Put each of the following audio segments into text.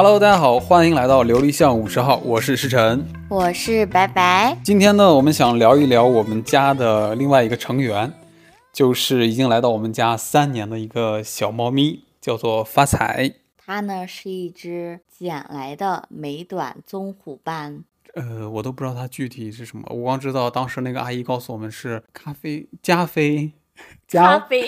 Hello，大家好，欢迎来到琉璃巷五十号，我是石晨。我是白白。今天呢，我们想聊一聊我们家的另外一个成员，就是已经来到我们家三年的一个小猫咪，叫做发财。它呢是一只捡来的美短棕虎斑。呃，我都不知道它具体是什么，我光知道当时那个阿姨告诉我们是咖啡加菲，加菲，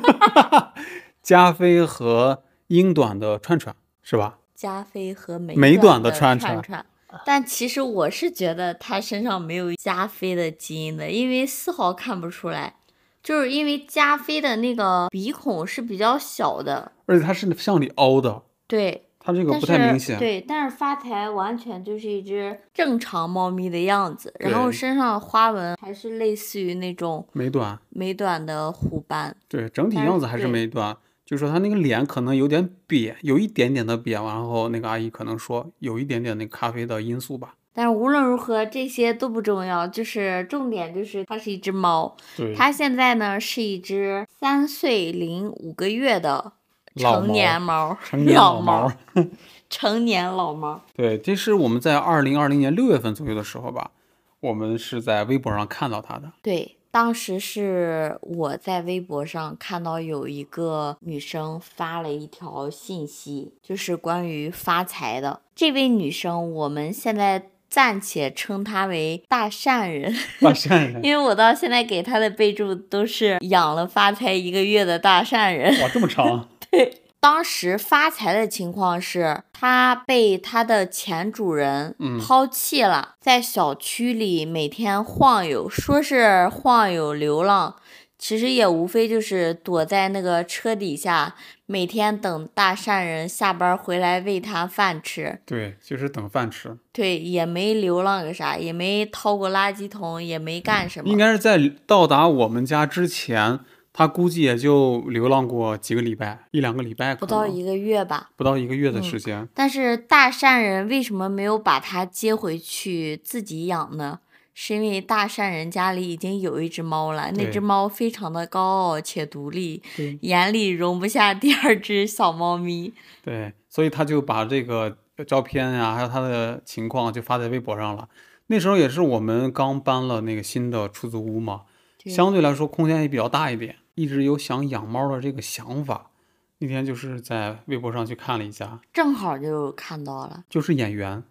加菲和英短的串串是吧？加菲和美美短的串串。但其实我是觉得它身上没有加菲的基因的，因为丝毫看不出来，就是因为加菲的那个鼻孔是比较小的，而且它是向里凹的。对。它这个不太明显，对，但是发财完全就是一只正常猫咪的样子，然后身上花纹还是类似于那种美短美短的虎斑，对，整体样子还是美短，就说他那个脸可能有点瘪，有一点点的瘪，然后那个阿姨可能说有一点点那个咖啡的因素吧。但是无论如何，这些都不重要，就是重点就是它是一只猫，它现在呢是一只三岁零五个月的。成年猫，成年老猫 成年老猫。对，这是我们在二零二零年六月份左右的时候吧，我们是在微博上看到它的。对，当时是我在微博上看到有一个女生发了一条信息，就是关于发财的。这位女生，我们现在暂且称她为大善人。大善人，因为我到现在给她的备注都是养了发财一个月的大善人。哇，这么长。对当时发财的情况是，他被他的前主人抛弃了，在小区里每天晃悠，说是晃悠流浪，其实也无非就是躲在那个车底下，每天等大善人下班回来喂他饭吃。对，就是等饭吃。对，也没流浪个啥，也没掏过垃圾桶，也没干什么。应该是在到达我们家之前。他估计也就流浪过几个礼拜，一两个礼拜，不到一个月吧，不到一个月的时间。但是大善人为什么没有把它接回去自己养呢？是因为大善人家里已经有一只猫了，那只猫非常的高傲且独立，眼里容不下 第二只小猫咪。对，所以他就把这个照片呀，还有他的情况就发在微博上了。那时候也是我们刚搬了那个新的出租屋嘛，相对来说空间也比较大一点。一直有想养猫的这个想法，那天就是在微博上去看了一下，正好就看到了，就是演员，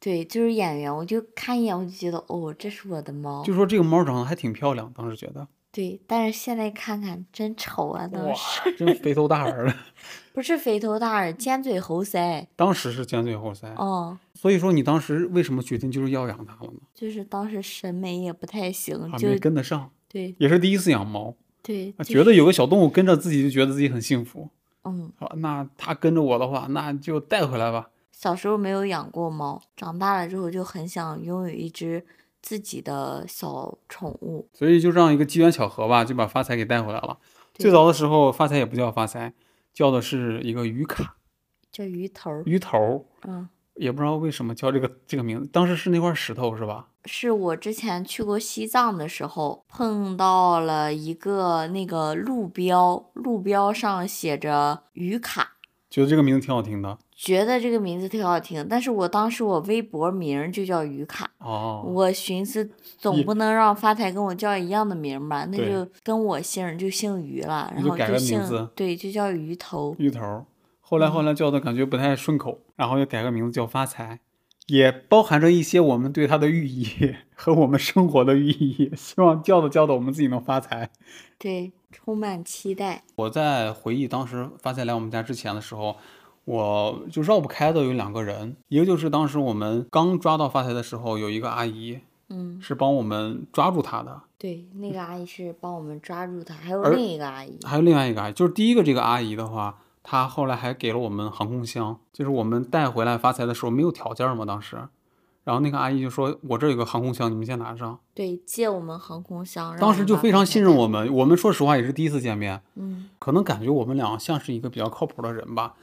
对，就是演员，我就看一眼，我就觉得哦，这是我的猫，就说这个猫长得还挺漂亮，当时觉得，对，但是现在看看真丑啊，当时真肥头大耳的，不是肥头大耳，尖嘴猴腮，当时是尖嘴猴腮，哦，所以说你当时为什么决定就是要养它了呢？就是当时审美也不太行，就没跟得上，对，也是第一次养猫。对，觉得有个小动物跟着自己，就觉得自己很幸福。嗯，好，那它跟着我的话，那就带回来吧。小时候没有养过猫，长大了之后就很想拥有一只自己的小宠物。所以就这样一个机缘巧合吧，就把发财给带回来了。最早的时候，发财也不叫发财，叫的是一个鱼卡，叫鱼头。鱼头，嗯。也不知道为什么叫这个这个名字，当时是那块石头是吧？是我之前去过西藏的时候碰到了一个那个路标，路标上写着“鱼卡”，觉得这个名字挺好听的。觉得这个名字挺好听，但是我当时我微博名就叫鱼卡。哦。我寻思总不能让发财跟我叫一样的名吧，那就跟我姓就姓鱼了，然后就姓对，就叫鱼头。鱼头。后来后来叫的感觉不太顺口，然后又改个名字叫发财，也包含着一些我们对它的寓意 和我们生活的寓意，希望叫的叫的我们自己能发财。对，充满期待。我在回忆当时发财来我们家之前的时候，我就绕不开的有两个人，一个就是当时我们刚抓到发财的时候，有一个阿姨，嗯，是帮我们抓住他的。对，那个阿姨是帮我们抓住他，还有另一个阿姨，还有另外一个阿姨，就是第一个这个阿姨的话。他后来还给了我们航空箱，就是我们带回来发财的时候没有条件嘛，当时，然后那个阿姨就说：“我这有个航空箱，你们先拿上。”对，借我们航空箱。当时就非常信任我们，我们说实话也是第一次见面，嗯，可能感觉我们俩像是一个比较靠谱的人吧，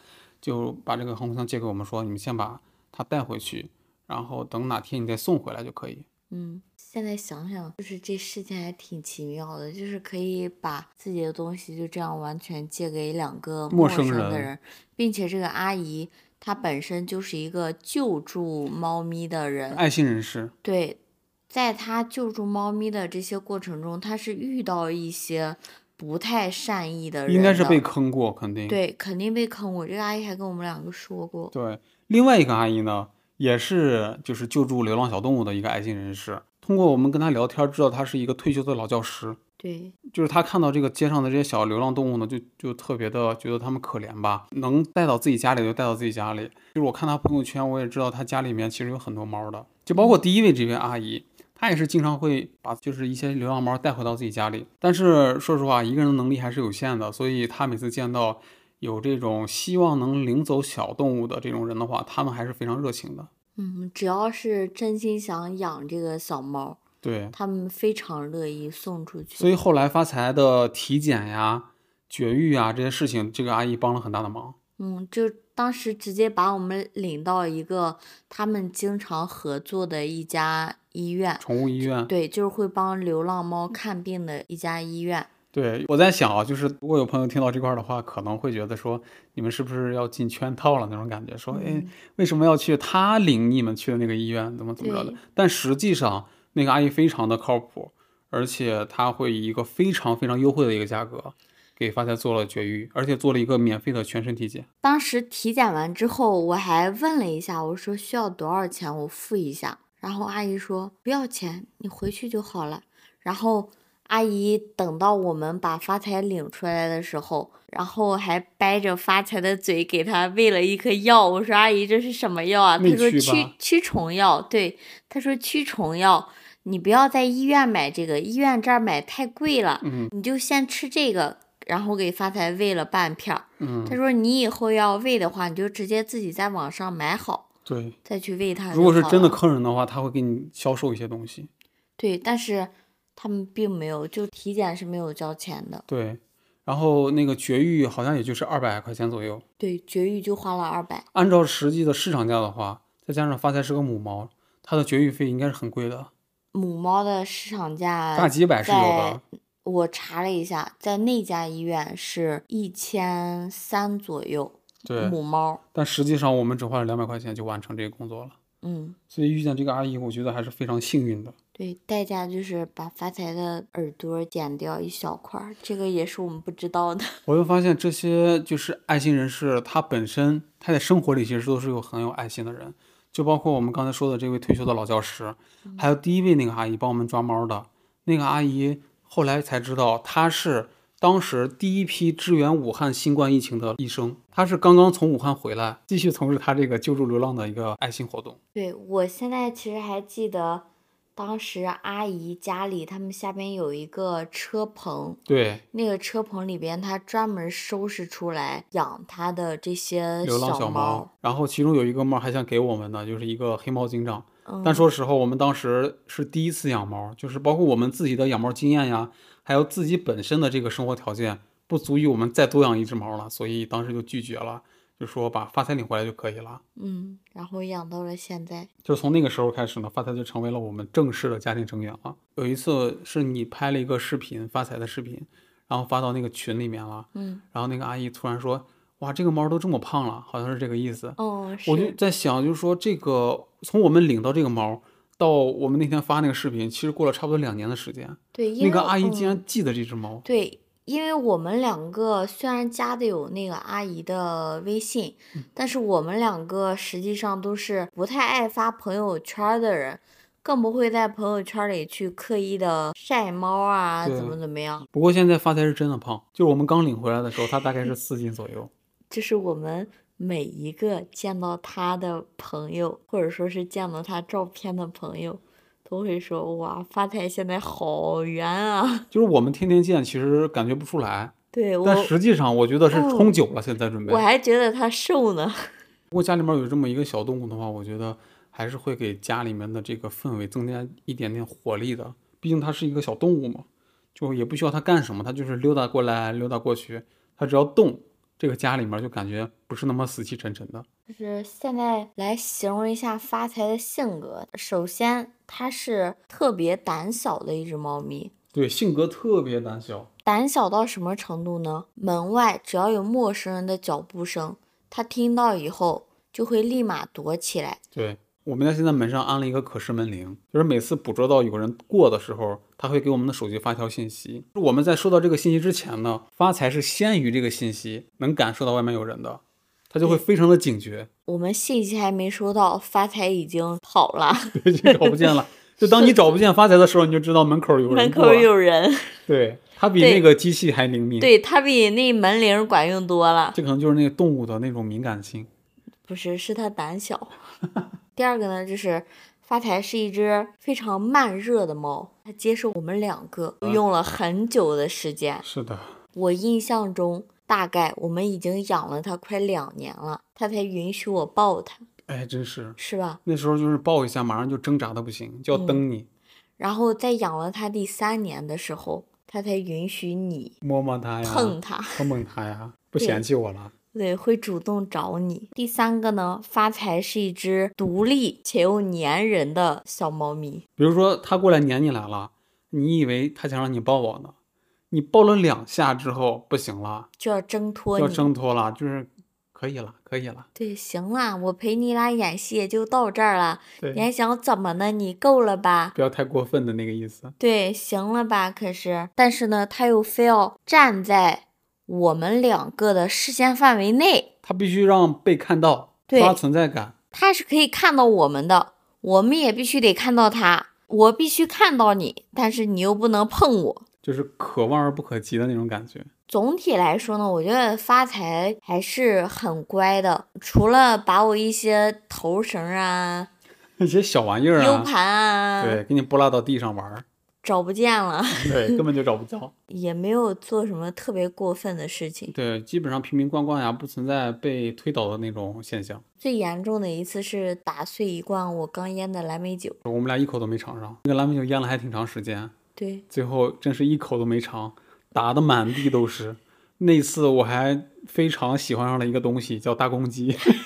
就把这个航空箱借给我们，说你们先把它带回去，然后等哪天你再送回来就可以。嗯。现在想想，就是这事情还挺奇妙的，就是可以把自己的东西就这样完全借给两个陌生的人，并且这个阿姨她本身就是一个救助猫咪的人，爱心人士。对，在她救助猫咪的这些过程中，她是遇到一些不太善意的人，应该是被坑过，肯定。对，肯定被坑过。这个阿姨还跟我们两个说过。对，另外一个阿姨呢，也是就是救助流浪小动物的一个爱心人士。通过我们跟他聊天，知道他是一个退休的老教师。对，就是他看到这个街上的这些小流浪动物呢，就就特别的觉得他们可怜吧，能带到自己家里就带到自己家里。就是我看他朋友圈，我也知道他家里面其实有很多猫的，就包括第一位这位阿姨，她也是经常会把就是一些流浪猫带回到自己家里。但是说实话，一个人的能力还是有限的，所以他每次见到有这种希望能领走小动物的这种人的话，他们还是非常热情的。嗯，只要是真心想养这个小猫。对他们非常乐意送出去，所以后来发财的体检呀、绝育啊这些事情，这个阿姨帮了很大的忙。嗯，就当时直接把我们领到一个他们经常合作的一家医院，宠物医院。对，就是会帮流浪猫看病的一家医院。对，我在想啊，就是如果有朋友听到这块儿的话，可能会觉得说你们是不是要进圈套了那种感觉？说，哎，为什么要去他领你们去的那个医院？怎么怎么着的？但实际上。那个阿姨非常的靠谱，而且她会以一个非常非常优惠的一个价格，给发财做了绝育，而且做了一个免费的全身体检。当时体检完之后，我还问了一下，我说需要多少钱，我付一下。然后阿姨说不要钱，你回去就好了。然后阿姨等到我们把发财领出来的时候，然后还掰着发财的嘴给他喂了一颗药。我说阿姨这是什么药啊？他说驱驱虫药。对，他说驱虫药。你不要在医院买这个，医院这儿买太贵了。嗯，你就先吃这个，然后给发财喂了半片儿。嗯，他说你以后要喂的话，你就直接自己在网上买好，对，再去喂它。如果是真的坑人的话，他会给你销售一些东西。对，但是他们并没有，就体检是没有交钱的。对，然后那个绝育好像也就是二百块钱左右。对，绝育就花了二百。按照实际的市场价的话，再加上发财是个母猫，它的绝育费应该是很贵的。母猫的市场价大几百是有的，我查了一下，在那家医院是一千三左右。对，母猫。但实际上我们只花了两百块钱就完成这个工作了。嗯。所以遇见这个阿姨，我觉得还是非常幸运的。对，代价就是把发财的耳朵剪掉一小块儿，这个也是我们不知道的。我又发现这些就是爱心人士，他本身他在生活里其实都是有很有爱心的人。就包括我们刚才说的这位退休的老教师，还有第一位那个阿姨帮我们抓猫的那个阿姨，后来才知道她是当时第一批支援武汉新冠疫情的医生，她是刚刚从武汉回来，继续从事她这个救助流浪的一个爱心活动。对我现在其实还记得。当时阿姨家里，他们下边有一个车棚，对，那个车棚里边，他专门收拾出来养他的这些流浪小猫。然后其中有一个猫还想给我们呢，就是一个黑猫警长。但说实话，我们当时是第一次养猫，就是包括我们自己的养猫经验呀，还有自己本身的这个生活条件，不足以我们再多养一只猫了，所以当时就拒绝了。就说把发财领回来就可以了，嗯，然后养到了现在，就从那个时候开始呢，发财就成为了我们正式的家庭成员了。有一次是你拍了一个视频，发财的视频，然后发到那个群里面了，嗯，然后那个阿姨突然说，哇，这个猫都这么胖了，好像是这个意思。哦，我就在想，就是说这个从我们领到这个猫到我们那天发那个视频，其实过了差不多两年的时间。对，那个阿姨竟然记得这只猫。对。因为我们两个虽然加的有那个阿姨的微信，但是我们两个实际上都是不太爱发朋友圈的人，更不会在朋友圈里去刻意的晒猫啊，怎么怎么样。不过现在发财是真的胖，就是我们刚领回来的时候，他大概是四斤左右。就是我们每一个见到他的朋友，或者说是见到他照片的朋友。都会说哇，发财现在好圆啊！就是我们天天见，其实感觉不出来。对，但实际上我觉得是冲久了，现在准备。我还觉得他瘦呢。如果家里面有这么一个小动物的话，我觉得还是会给家里面的这个氛围增加一点点活力的。毕竟它是一个小动物嘛，就也不需要它干什么，它就是溜达过来溜达过去，它只要动。这个家里面就感觉不是那么死气沉沉的。就是现在来形容一下发财的性格。首先，它是特别胆小的一只猫咪。对，性格特别胆小。胆小到什么程度呢？门外只要有陌生人的脚步声，它听到以后就会立马躲起来。对，我们家现在门上安了一个可视门铃，就是每次捕捉到有人过的时候，他会给我们的手机发条信息。我们在收到这个信息之前呢，发财是先于这个信息能感受到外面有人的，他就会非常的警觉。我们信息还没收到，发财已经跑了，对，就找不见了。就当你找不见发财的时候，你就知道门口有人。门口有人。对，它比那个机器还灵敏。对，它比那门铃管用多了。这可能就是那个动物的那种敏感性。不是，是它胆小。第二个呢，就是发财是一只非常慢热的猫，它接受我们两个用了很久的时间。是的。我印象中，大概我们已经养了它快两年了，它才允许我抱它。哎，真是是吧？那时候就是抱一下，马上就挣扎的不行，就要蹬你。然后在养了它第三年的时候，它才允许你摸摸它呀，碰它，碰碰它呀，不嫌弃我了。对，会主动找你。第三个呢，发财是一只独立且又粘人的小猫咪。比如说，它过来粘你来了，你以为它想让你抱抱呢，你抱了两下之后不行了，就要挣脱，要挣脱了，就是。可以了，可以了。对，行了，我陪你俩演戏也就到这儿了。对，你还想怎么呢？你够了吧？不要太过分的那个意思。对，行了吧？可是，但是呢，它又非要站在我们两个的视线范围内。他必须让被看到，刷存在感。他是可以看到我们的，我们也必须得看到他。我必须看到你，但是你又不能碰我。就是可望而不可及的那种感觉。总体来说呢，我觉得发财还是很乖的，除了把我一些头绳啊、那些小玩意儿啊、U 盘啊，对，给你拨拉到地上玩，找不见了，对，根本就找不着，也没有做什么特别过分的事情，对，基本上瓶瓶罐罐呀，不存在被推倒的那种现象。最严重的一次是打碎一罐我刚腌的蓝莓酒，我们俩一口都没尝上，那个蓝莓酒腌了还挺长时间。对，最后真是一口都没尝，打的满地都是。那次我还非常喜欢上了一个东西，叫大公鸡，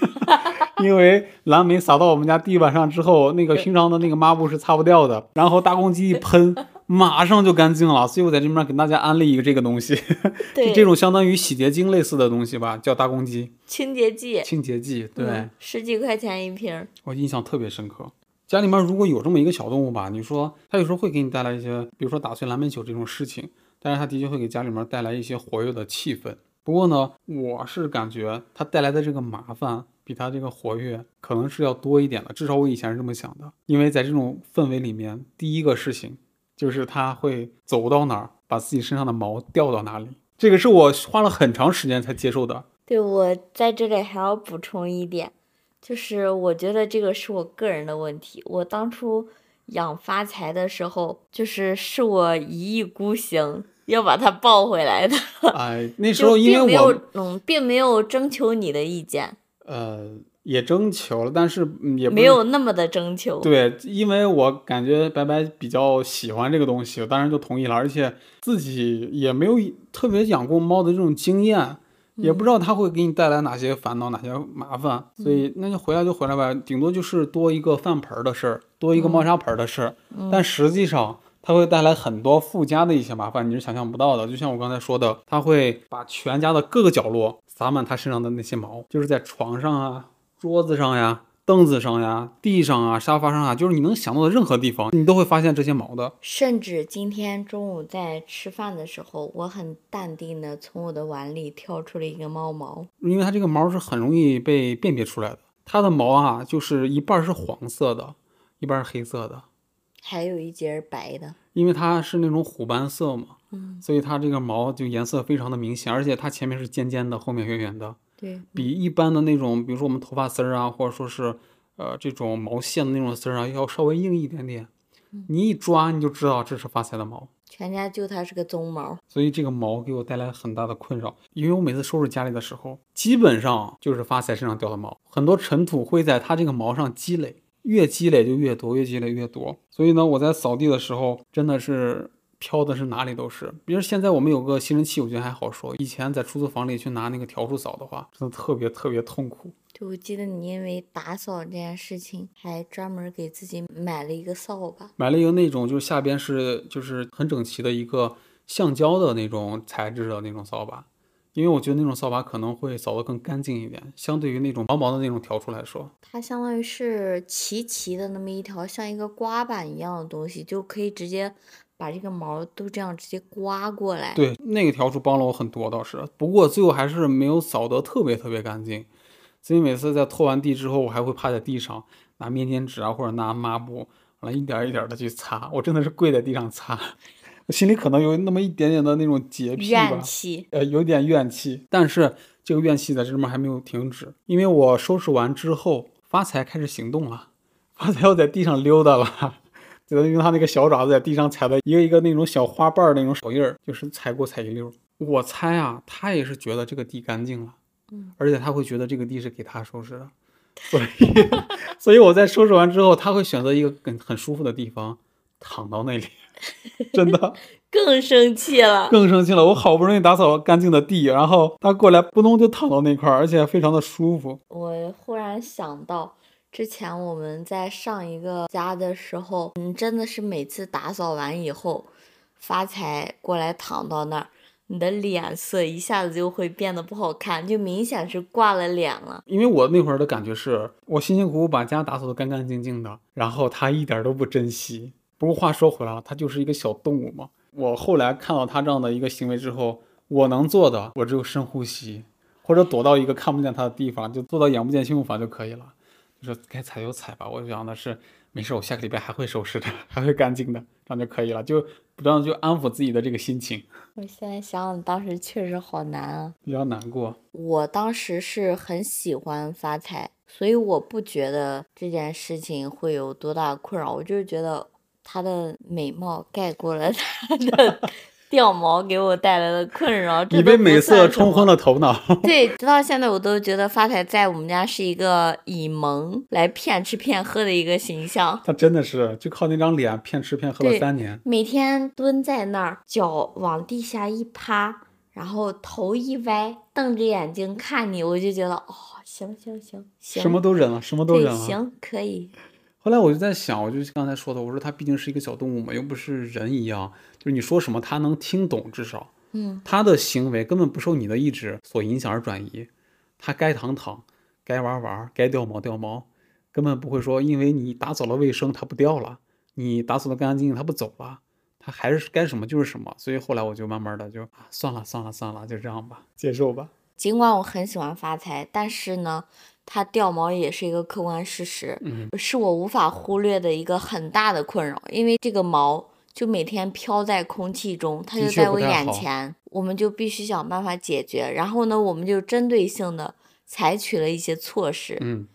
因为蓝莓撒到我们家地板上之后，那个平常的那个抹布是擦不掉的，然后大公鸡一喷，马上就干净了。所以我在这边给大家安利一个这个东西，就这种相当于洗洁精类似的东西吧，叫大公鸡清洁剂，清洁剂，对，十几块钱一瓶，我印象特别深刻。家里面如果有这么一个小动物吧，你说它有时候会给你带来一些，比如说打碎蓝莓酒这种事情，但是它的确会给家里面带来一些活跃的气氛。不过呢，我是感觉它带来的这个麻烦比它这个活跃可能是要多一点的，至少我以前是这么想的。因为在这种氛围里面，第一个事情就是它会走到哪儿，把自己身上的毛掉到哪里，这个是我花了很长时间才接受的。对，我在这里还要补充一点。就是我觉得这个是我个人的问题。我当初养发财的时候，就是是我一意孤行要把它抱回来的。哎，那时候因为我嗯，并没有征求你的意见。呃，也征求了，但是也没有那么的征求。对，因为我感觉白白比较喜欢这个东西，我当然就同意了。而且自己也没有特别养过猫的这种经验。也不知道它会给你带来哪些烦恼、哪些麻烦，所以那就回来就回来吧，顶多就是多一个饭盆的事儿，多一个猫砂盆的事儿。但实际上它会带来很多附加的一些麻烦，你是想象不到的。就像我刚才说的，它会把全家的各个角落撒满它身上的那些毛，就是在床上啊、桌子上呀。凳子上呀，地上啊，沙发上啊，就是你能想到的任何地方，你都会发现这些毛的。甚至今天中午在吃饭的时候，我很淡定的从我的碗里挑出了一个猫毛，因为它这个毛是很容易被辨别出来的。它的毛啊，就是一半是黄色的，一半是黑色的，还有一截白的。因为它是那种虎斑色嘛，嗯，所以它这个毛就颜色非常的明显，而且它前面是尖尖的，后面圆圆的。对比一般的那种，比如说我们头发丝儿啊，或者说是，呃，这种毛线的那种丝儿啊，要稍微硬一点点。你一抓你就知道这是发财的毛。全家就它是个棕毛，所以这个毛给我带来很大的困扰。因为我每次收拾家里的时候，基本上就是发财身上掉的毛，很多尘土会在它这个毛上积累，越积累就越多，越积累越多。所以呢，我在扫地的时候真的是。飘的是哪里都是，比如现在我们有个吸尘器，我觉得还好说。以前在出租房里去拿那个笤帚扫的话，真的特别特别痛苦。就我记得你因为打扫这件事情，还专门给自己买了一个扫把，买了一个那种就是下边是就是很整齐的一个橡胶的那种材质的那种扫把，因为我觉得那种扫把可能会扫得更干净一点，相对于那种薄薄的那种笤帚来说，它相当于是齐齐的那么一条像一个刮板一样的东西，就可以直接把这个毛都这样直接刮过来。对，那个笤帚帮了我很多倒是，不过最后还是没有扫得特别特别干净，所以每次在拖完地之后，我还会趴在地上拿面巾纸啊或者拿抹布，完了一点一点的去擦，我真的是跪在地上擦。我心里可能有那么一点点的那种洁癖吧，怨气，呃，有点怨气。但是这个怨气在这面还没有停止，因为我收拾完之后，发财开始行动了。发财要在地上溜达了，就用他那个小爪子在地上踩的一个一个那种小花瓣那种手印儿，就是踩过踩一溜。我猜啊，他也是觉得这个地干净了，嗯，而且他会觉得这个地是给他收拾的，所以，所以我在收拾完之后，他会选择一个很很舒服的地方躺到那里。真的 更生气了，更生气了。我好不容易打扫干净的地，然后他过来扑通就躺到那块儿，而且非常的舒服。我忽然想到，之前我们在上一个家的时候，嗯，真的是每次打扫完以后，发财过来躺到那儿，你的脸色一下子就会变得不好看，就明显是挂了脸了。因为我那会儿的感觉是，我辛辛苦苦把家打扫的干干净净的，然后他一点都不珍惜。不过话说回来了，他就是一个小动物嘛。我后来看到他这样的一个行为之后，我能做的，我只有深呼吸，或者躲到一个看不见他的地方，就做到眼不见心不烦就可以了。就是该踩就踩吧。我想的是，没事，我下个礼拜还会收拾的，还会干净的，这样就可以了。就不断就安抚自己的这个心情。我现在想想，当时确实好难啊，比较难过。我当时是很喜欢发财，所以我不觉得这件事情会有多大困扰，我就是觉得。它的美貌盖过了 它的掉毛给我带来的困扰。你被美色冲昏了头脑。对，直到现在我都觉得发财在我们家是一个以萌来骗吃骗喝的一个形象。他真的是就靠那张脸骗吃骗喝了三年。每天蹲在那儿，脚往地下一趴，然后头一歪，瞪着眼睛看你，我就觉得哦，行行行行，什么都忍了，什么都忍了。行，可以。后来我就在想，我就刚才说的，我说它毕竟是一个小动物嘛，又不是人一样，就是你说什么他能听懂，至少，嗯，它的行为根本不受你的意志所影响而转移，他该躺躺，该玩玩，该掉毛掉毛，根本不会说因为你打扫了卫生它不掉了，你打扫的干干净净它不走了，它还是该什么就是什么，所以后来我就慢慢的就啊算了算了算了，就这样吧，接受吧。尽管我很喜欢发财，但是呢。它掉毛也是一个客观事实，嗯是我无法忽略的一个很大的困扰。因为这个毛就每天飘在空气中，它就在我眼前，我们就必须想办法解决。然后呢，我们就针对性的采取了一些措施。嗯，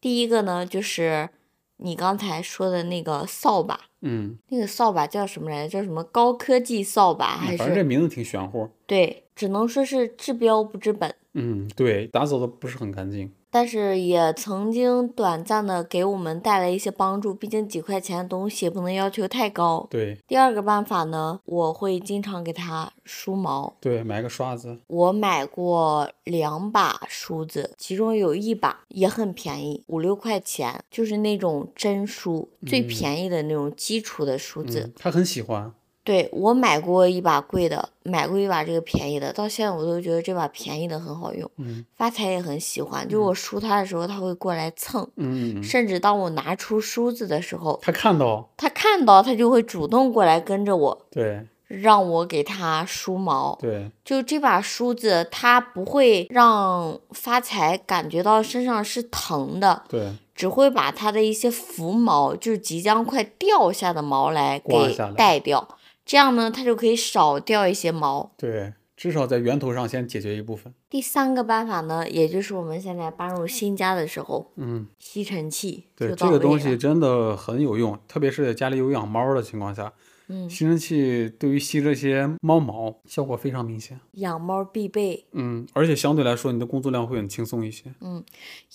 第一个呢，就是你刚才说的那个扫把。嗯，那个扫把叫什么来着？叫什么高科技扫把？还是反正这名字挺玄乎。对，只能说是治标不治本。嗯，对，打扫的不是很干净。但是也曾经短暂的给我们带来一些帮助，毕竟几块钱的东西也不能要求太高。对。第二个办法呢，我会经常给它梳毛。对，买个刷子。我买过两把梳子，其中有一把也很便宜，五六块钱，就是那种真梳，最便宜的那种基础的梳子。他很喜欢。对我买过一把贵的，买过一把这个便宜的，到现在我都觉得这把便宜的很好用。嗯，发财也很喜欢，就我梳它的时候，它会过来蹭。嗯，甚至当我拿出梳子的时候，它看到，它看到，它就会主动过来跟着我。对，让我给它梳毛。对，就这把梳子，它不会让发财感觉到身上是疼的。对，只会把它的一些浮毛，就是即将快掉下的毛来给带掉。这样呢，它就可以少掉一些毛。对，至少在源头上先解决一部分。第三个办法呢，也就是我们现在搬入新家的时候，嗯，吸尘器。对，这个东西真的很有用，特别是在家里有养猫的情况下，嗯，吸尘器对于吸这些猫毛效果非常明显。养猫必备。嗯，而且相对来说，你的工作量会很轻松一些。嗯，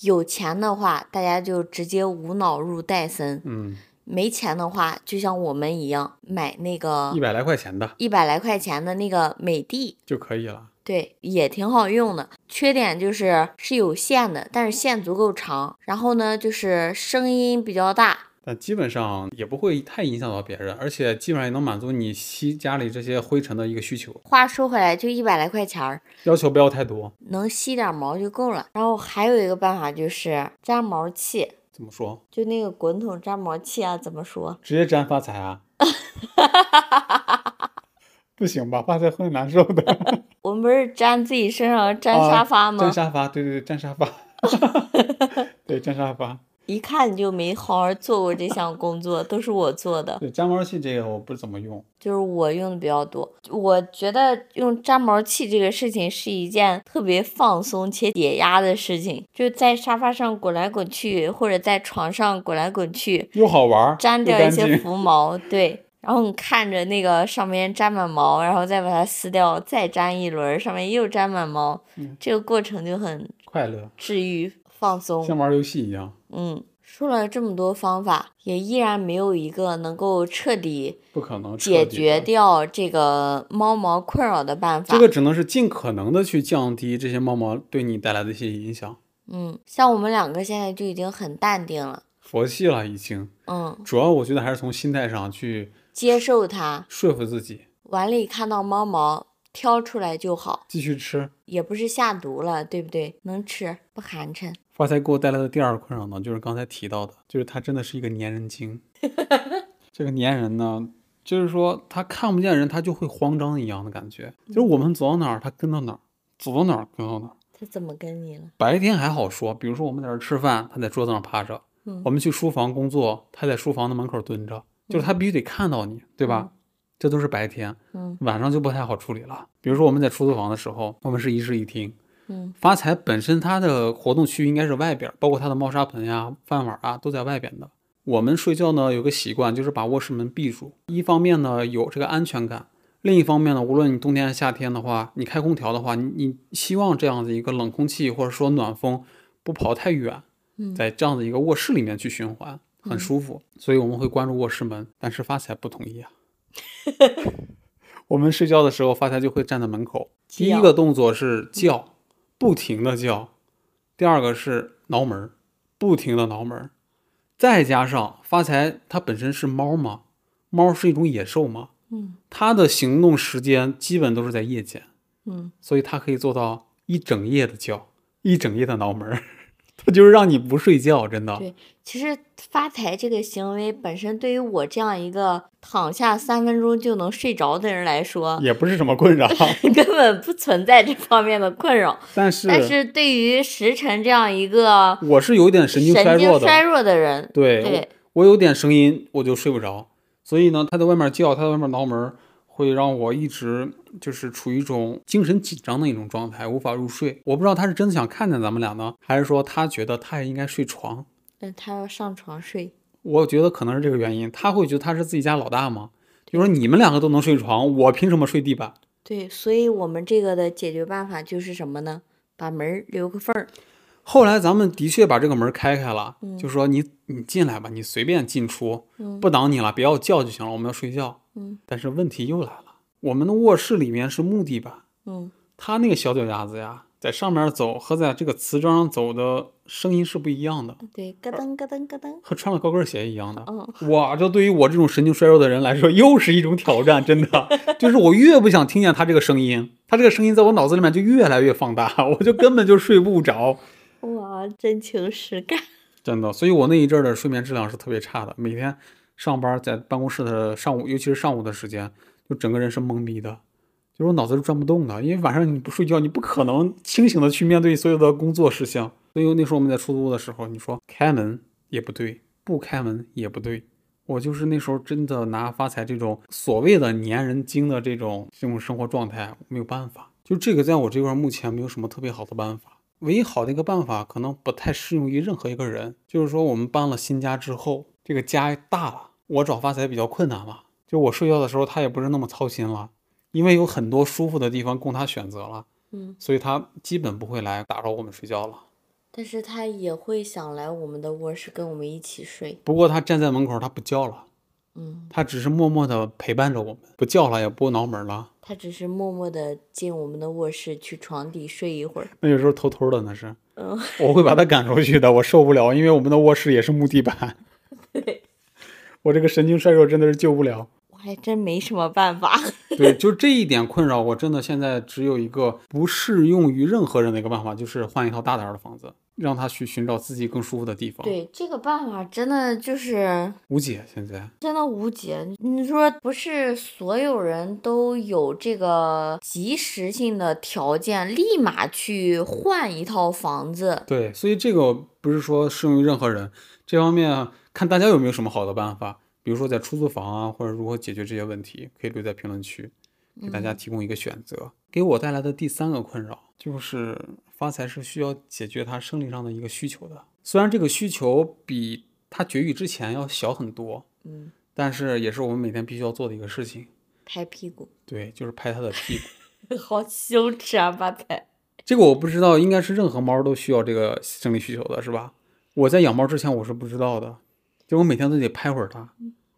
有钱的话，大家就直接无脑入戴森。嗯。没钱的话，就像我们一样买那个一百来块钱的，一百来块钱的那个美的就可以了。对，也挺好用的。缺点就是是有线的，但是线足够长。然后呢，就是声音比较大，但基本上也不会太影响到别人，而且基本上也能满足你吸家里这些灰尘的一个需求。话说回来，就一百来块钱儿，要求不要太多。能吸点毛就够了。然后还有一个办法就是粘毛器，怎么说？就那个滚筒粘毛器啊，怎么说？直接粘发财啊？不行吧，发财会难受的。我们不是粘自己身上粘沙发吗？粘沙发，对对对，粘沙发。对，粘沙发。一看你就没好好做过这项工作，都是我做的。对，粘毛器这个我不怎么用，就是我用的比较多。我觉得用粘毛器这个事情是一件特别放松且解压的事情，就在沙发上滚来滚去，或者在床上滚来滚去，又好玩，粘掉一些浮毛，对。然后你看着那个上面粘满毛，然后再把它撕掉，再粘一轮，上面又粘满毛，这个过程就很快乐、治愈、放松，像玩游戏一样。嗯，说了这么多方法，也依然没有一个能够彻底不可能解决掉这个猫毛困扰的办法。这个只能是尽可能的去降低这些猫毛对你带来的一些影响。嗯，像我们两个现在就已经很淡定了，佛系了已经。嗯，主要我觉得还是从心态上去。接受它，说服自己。碗里看到猫毛，挑出来就好，继续吃，也不是下毒了，对不对？能吃，不寒碜。发财给我带来的第二个困扰呢，就是刚才提到的，就是它真的是一个粘人精。这个粘人呢，就是说他看不见人，他就会慌张一样的感觉。就是我们走到哪儿，他跟到哪儿；走到哪儿，跟到哪儿。他怎么跟你了？白天还好说，比如说我们在这吃饭，他在桌子上趴着；我们去书房工作，他在书房的门口蹲着。就是他必须得看到你，对吧？这都是白天，嗯，晚上就不太好处理了。比如说我们在出租房的时候，我们是一室一厅，嗯，发财本身它的活动区域应该是外边，包括它的猫砂盆呀、饭碗啊都在外边的。我们睡觉呢有个习惯，就是把卧室门闭住。一方面呢有这个安全感，另一方面呢，无论你冬天还是夏天的话，你开空调的话，你你希望这样子一个冷空气或者说暖风不跑太远，在这样的一个卧室里面去循环。很舒服，所以我们会关住卧室门。但是发财不同意啊。我们睡觉的时候，发财就会站在门口。第一个动作是叫，不停的叫；第二个是挠门，不停的挠门。再加上发财，它本身是猫嘛，猫是一种野兽嘛，嗯，它的行动时间基本都是在夜间，嗯，所以它可以做到一整夜的叫，一整夜的挠门。他就是让你不睡觉，真的。对，其实发财这个行为本身，对于我这样一个躺下三分钟就能睡着的人来说，也不是什么困扰，根本不存在这方面的困扰。但是，但是对于时辰这样一个，我是有点神经衰弱的，衰弱的人，对，我有点声音我就睡不着，所以呢，他在外面叫，他在外面挠门。会让我一直就是处于一种精神紧张的一种状态，无法入睡。我不知道他是真的想看见咱们俩呢，还是说他觉得他也应该睡床？那他要上床睡。我觉得可能是这个原因。他会觉得他是自己家老大吗？就说你们两个都能睡床，我凭什么睡地板？对，所以我们这个的解决办法就是什么呢？把门留个缝儿。后来咱们的确把这个门开开了，就说你你进来吧，你随便进出，不挡你了，别要叫就行了，我们要睡觉。嗯，但是问题又来了，我们的卧室里面是木地板，嗯，他那个小脚丫子呀，在上面走和在这个瓷砖上走的声音是不一样的，对，咯噔咯噔咯噔，和穿了高跟鞋一样的。嗯，哇，这对于我这种神经衰弱的人来说，又是一种挑战，真的，就是我越不想听见他这个声音，他这个声音在我脑子里面就越来越放大，我就根本就睡不着。哇，真情实感，真的，所以我那一阵的睡眠质量是特别差的，每天。上班在办公室的上午，尤其是上午的时间，就整个人是懵逼的，就是我脑子是转不动的。因为晚上你不睡觉，你不可能清醒的去面对所有的工作事项。所以那时候我们在出租屋的时候，你说开门也不对，不开门也不对。我就是那时候真的拿发财这种所谓的粘人精的这种这种生活状态没有办法。就这个在我这块目前没有什么特别好的办法。唯一好的一个办法可能不太适用于任何一个人，就是说我们搬了新家之后。这个家大了，我找发财比较困难了。就我睡觉的时候，他也不是那么操心了，因为有很多舒服的地方供他选择了。嗯，所以他基本不会来打扰我们睡觉了。但是他也会想来我们的卧室跟我们一起睡。不过他站在门口，他不叫了。嗯，他只是默默的陪伴着我们，不叫了，也不挠门了。他只是默默的进我们的卧室，去床底睡一会儿。那有时候偷偷的，那是。嗯，我会把他赶出去的，我受不了，因为我们的卧室也是木地板。对，我这个神经衰弱真的是救不了。我还真没什么办法。对，就这一点困扰，我真的现在只有一个不适用于任何人的一个办法，就是换一套大点儿的房子，让他去寻找自己更舒服的地方。对，这个办法真的就是无解，现在真的无解。你说不是所有人都有这个及时性的条件，立马去换一套房子？对，所以这个不是说适用于任何人，这方面看大家有没有什么好的办法。比如说在出租房啊，或者如何解决这些问题，可以留在评论区，给大家提供一个选择。给我带来的第三个困扰就是，发财是需要解决他生理上的一个需求的。虽然这个需求比他绝育之前要小很多，嗯，但是也是我们每天必须要做的一个事情。拍屁股。对，就是拍他的屁股。好羞耻啊，发财。这个我不知道，应该是任何猫都需要这个生理需求的，是吧？我在养猫之前我是不知道的。就我每天都得拍会儿它，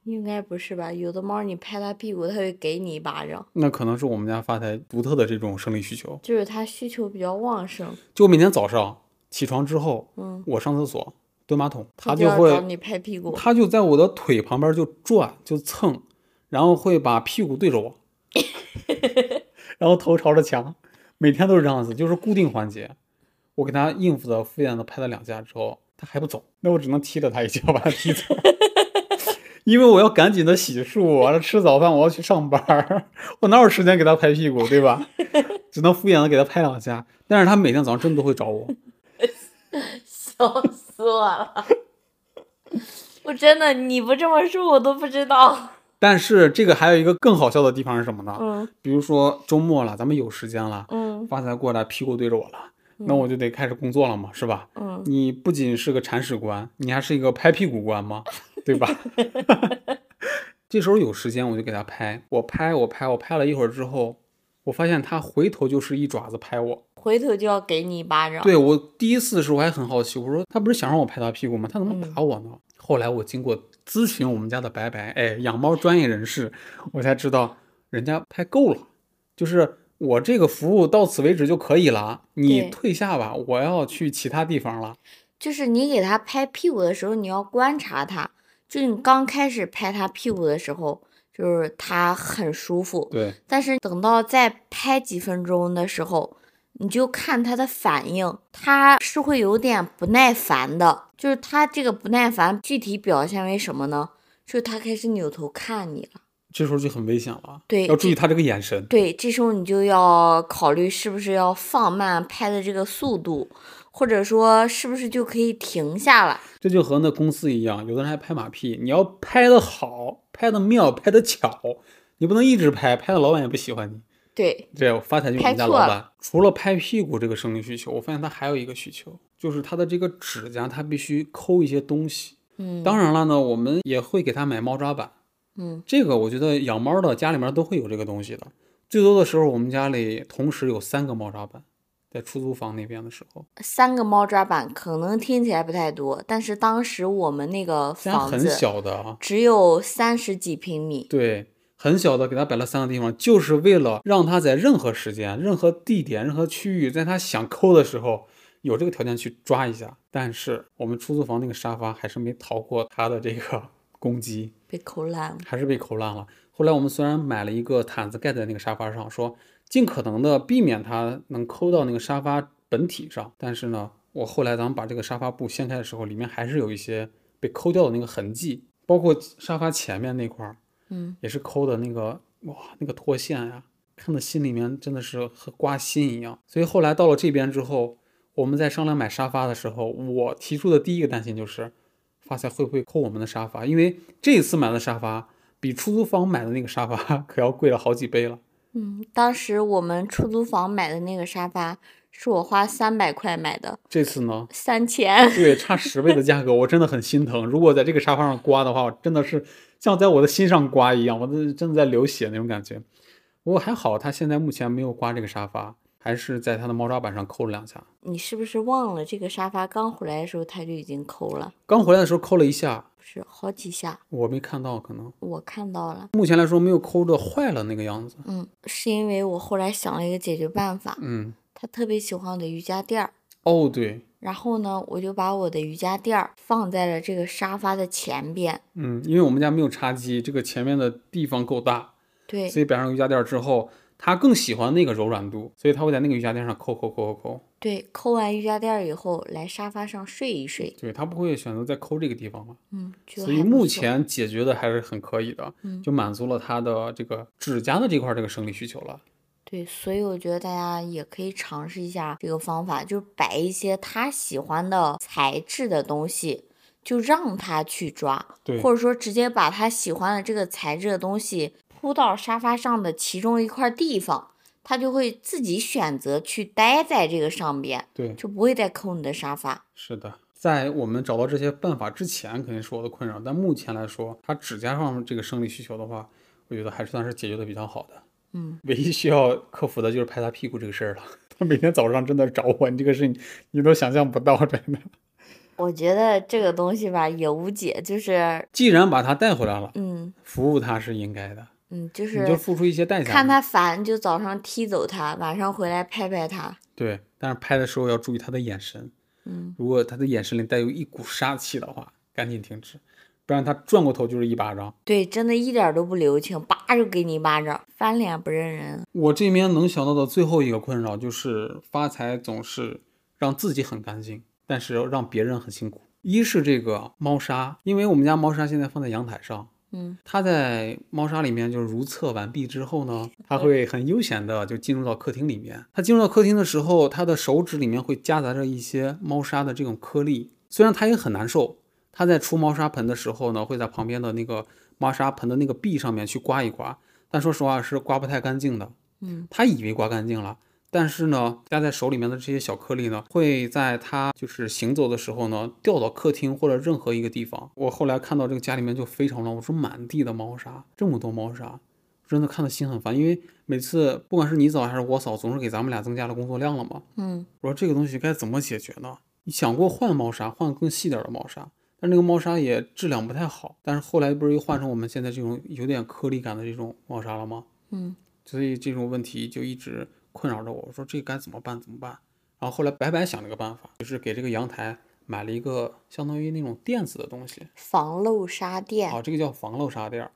应该不是吧？有的猫你拍它屁股，它会给你一巴掌。那可能是我们家发财独特的这种生理需求，就是它需求比较旺盛。就每天早上起床之后，嗯，我上厕所蹲马桶，它就会找你拍屁股，它就在我的腿旁边就转就蹭，然后会把屁股对着我，然后头朝着墙，每天都是这样子，就是固定环节。我给它应付的敷衍的拍了两下之后。他还不走，那我只能踢了他一脚，把他踢走。因为我要赶紧的洗漱，完了吃早饭，我要去上班，我哪有时间给他拍屁股，对吧？只能敷衍的给他拍两下。但是他每天早上真的都会找我，笑死我了！我真的，你不这么说，我都不知道。但是这个还有一个更好笑的地方是什么呢？嗯，比如说周末了，咱们有时间了，嗯，发财过来，屁股对着我了。那我就得开始工作了嘛，是吧？嗯，你不仅是个铲屎官，你还是一个拍屁股官吗？对吧？这时候有时间我就给他拍，我拍我拍我拍了一会儿之后，我发现他回头就是一爪子拍我，回头就要给你一巴掌。对我第一次的时候我还很好奇，我说他不是想让我拍他屁股吗？他怎么打我呢？后来我经过咨询我们家的白白，哎，养猫专业人士，我才知道人家拍够了，就是。我这个服务到此为止就可以了，你退下吧，我要去其他地方了。就是你给他拍屁股的时候，你要观察他，就你刚开始拍他屁股的时候，就是他很舒服。对。但是等到再拍几分钟的时候，你就看他的反应，他是会有点不耐烦的。就是他这个不耐烦具体表现为什么呢？就是他开始扭头看你了。这时候就很危险了，对，要注意他这个眼神。对，这时候你就要考虑是不是要放慢拍的这个速度，或者说是不是就可以停下了。这就和那公司一样，有的人还拍马屁，你要拍的好，拍的妙，拍的巧，你不能一直拍，拍的老板也不喜欢你。对，这发财就我们家老板。除了拍屁股这个生理需求，我发现他还有一个需求，就是他的这个指甲，他必须抠一些东西。嗯，当然了呢，我们也会给他买猫抓板。嗯，这个我觉得养猫的家里面都会有这个东西的。最多的时候，我们家里同时有三个猫抓板，在出租房那边的时候，三个猫抓板可能听起来不太多，但是当时我们那个房子很小的，只有三十几平米，对，很小的，给它摆了三个地方，就是为了让他在任何时间、任何地点、任何区域，在他想抠的时候，有这个条件去抓一下。但是我们出租房那个沙发还是没逃过他的这个攻击。被抠烂了，还是被抠烂了。后来我们虽然买了一个毯子盖在那个沙发上，说尽可能的避免它能抠到那个沙发本体上，但是呢，我后来咱们把这个沙发布掀开的时候，里面还是有一些被抠掉的那个痕迹，包括沙发前面那块儿，嗯，也是抠的那个，哇，那个脱线呀，看的心里面真的是和刮心一样。所以后来到了这边之后，我们在商量买沙发的时候，我提出的第一个担心就是。发财会不会扣我们的沙发？因为这一次买的沙发比出租房买的那个沙发 可要贵了好几倍了。嗯，当时我们出租房买的那个沙发是我花三百块买的，这次呢？三千。对，差十倍的价格，我真的很心疼。如果在这个沙发上刮的话，真的是像在我的心上刮一样，我的真的在流血那种感觉。不过还好，他现在目前没有刮这个沙发。还是在他的猫抓板上抠了两下。你是不是忘了这个沙发刚回来的时候他就已经抠了？刚回来的时候抠了一下，不是好几下，我没看到，可能我看到了。目前来说没有抠的坏了那个样子。嗯，是因为我后来想了一个解决办法。嗯，他特别喜欢我的瑜伽垫儿。哦，对，然后呢，我就把我的瑜伽垫儿放在了这个沙发的前边。嗯，因为我们家没有茶几，这个前面的地方够大，对，所以摆上瑜伽垫儿之后，他更喜欢那个柔软度，所以他会在那个瑜伽垫上抠抠抠抠抠。对，抠完瑜伽垫儿以后，来沙发上睡一睡。对他不会选择再抠这个地方嘛？嗯，所以目前解决的还是很可以的，嗯就满足了他的这个指甲的这块儿这个生理需求了。对，所以我觉得大家也可以尝试一下这个方法，就是摆一些他喜欢的材质的东西，就让他去抓，对，或者说直接把他喜欢的这个材质的东西铺到沙发上的其中一块地方，它就会自己选择去待在这个上边，对，就不会再抠你的沙发。是的，在我们找到这些办法之前，肯定是我的困扰，但目前来说，它指甲上这个生理需求的话，我觉得还是算是解决的比较好的。嗯，唯一需要克服的就是拍他屁股这个事儿了。他每天早上真的找我，你这个事你你都想象不到，真的。我觉得这个东西吧也无解，就是既然把他带回来了，嗯服务他是应该的，嗯，就是你就付出一些代价。看他烦就早上踢走他，晚上回来拍拍他。对，但是拍的时候要注意他的眼神，嗯，如果他的眼神里带有一股杀气的话，赶紧停止，不然他转过头就是一巴掌。对，真的一点儿都不留情，叭就给你一巴掌，翻脸不认人。我这边能想到的最后一个困扰就是发财总是让自己很干净，但是让别人很辛苦。一是这个猫砂，因为我们家猫砂现在放在阳台上，嗯，它在猫砂里面就是如厕完毕之后呢，它会很悠闲的就进入到客厅里面。它进入到客厅的时候，它的手指里面会夹杂着一些猫砂的这种颗粒，虽然它也很难受。它在出猫砂盆的时候呢，会在旁边的那个猫砂盆的那个壁上面去刮一刮，但说实话是刮不太干净的。嗯，他以为刮干净了，但是呢，夹在手里面的这些小颗粒呢，会在它就是行走的时候呢，掉到客厅或者任何一个地方。我后来看到这个家里面就非常乱，我说满地的猫砂，这么多猫砂，真的看的心很烦。因为每次不管是你扫还是我扫，总是给咱们俩增加了工作量了嘛。嗯，我说这个东西该怎么解决呢？你想过换猫砂，换更细点儿的猫砂，但那个猫砂也质量不太好。但是后来不是又换成我们现在这种有点颗粒感的这种猫砂了吗？嗯，所以这种问题就一直困扰着我。我说这该怎么办？怎么办？然后后来白白想了个办法，就是给这个阳台买了一个相当于那种垫子的东西，防漏沙垫。啊，这个叫防漏沙垫儿。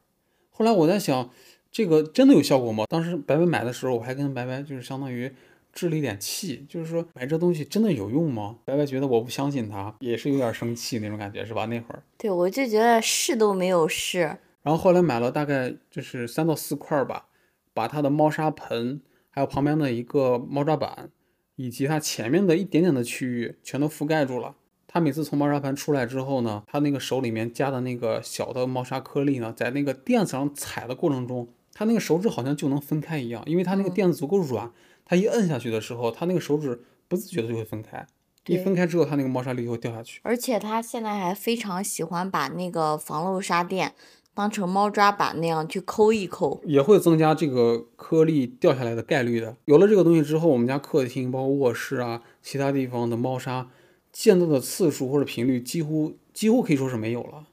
后来我在想，这个真的有效果吗？当时白白买的时候，我还跟白白就是相当于置了一点气，就是说买这东西真的有用吗？白白觉得我不相信他，也是有点生气那种感觉，是吧？那会儿，对，我就觉得试都没有试。然后后来买了大概就是三到四块儿吧，把它的猫砂盆，还有旁边的一个猫抓板，以及它前面的一点点的区域全都覆盖住了。它每次从猫砂盆出来之后呢，它那个手里面夹的那个小的猫砂颗粒呢，在那个垫子上踩的过程中，它那个手指好像就能分开一样，因为它那个嗯垫子足够软，它一摁下去的时候，它那个手指不自觉的就会分开，一分开之后，它那个猫砂粒就会掉下去。而且它现在还非常喜欢把那个防漏沙垫当成猫抓板那样去抠一抠。也会增加这个颗粒掉下来的概率的。有了这个东西之后，我们家客厅、包括卧室啊，其他地方的猫砂见到的次数或者频率几乎几乎可以说是没有了，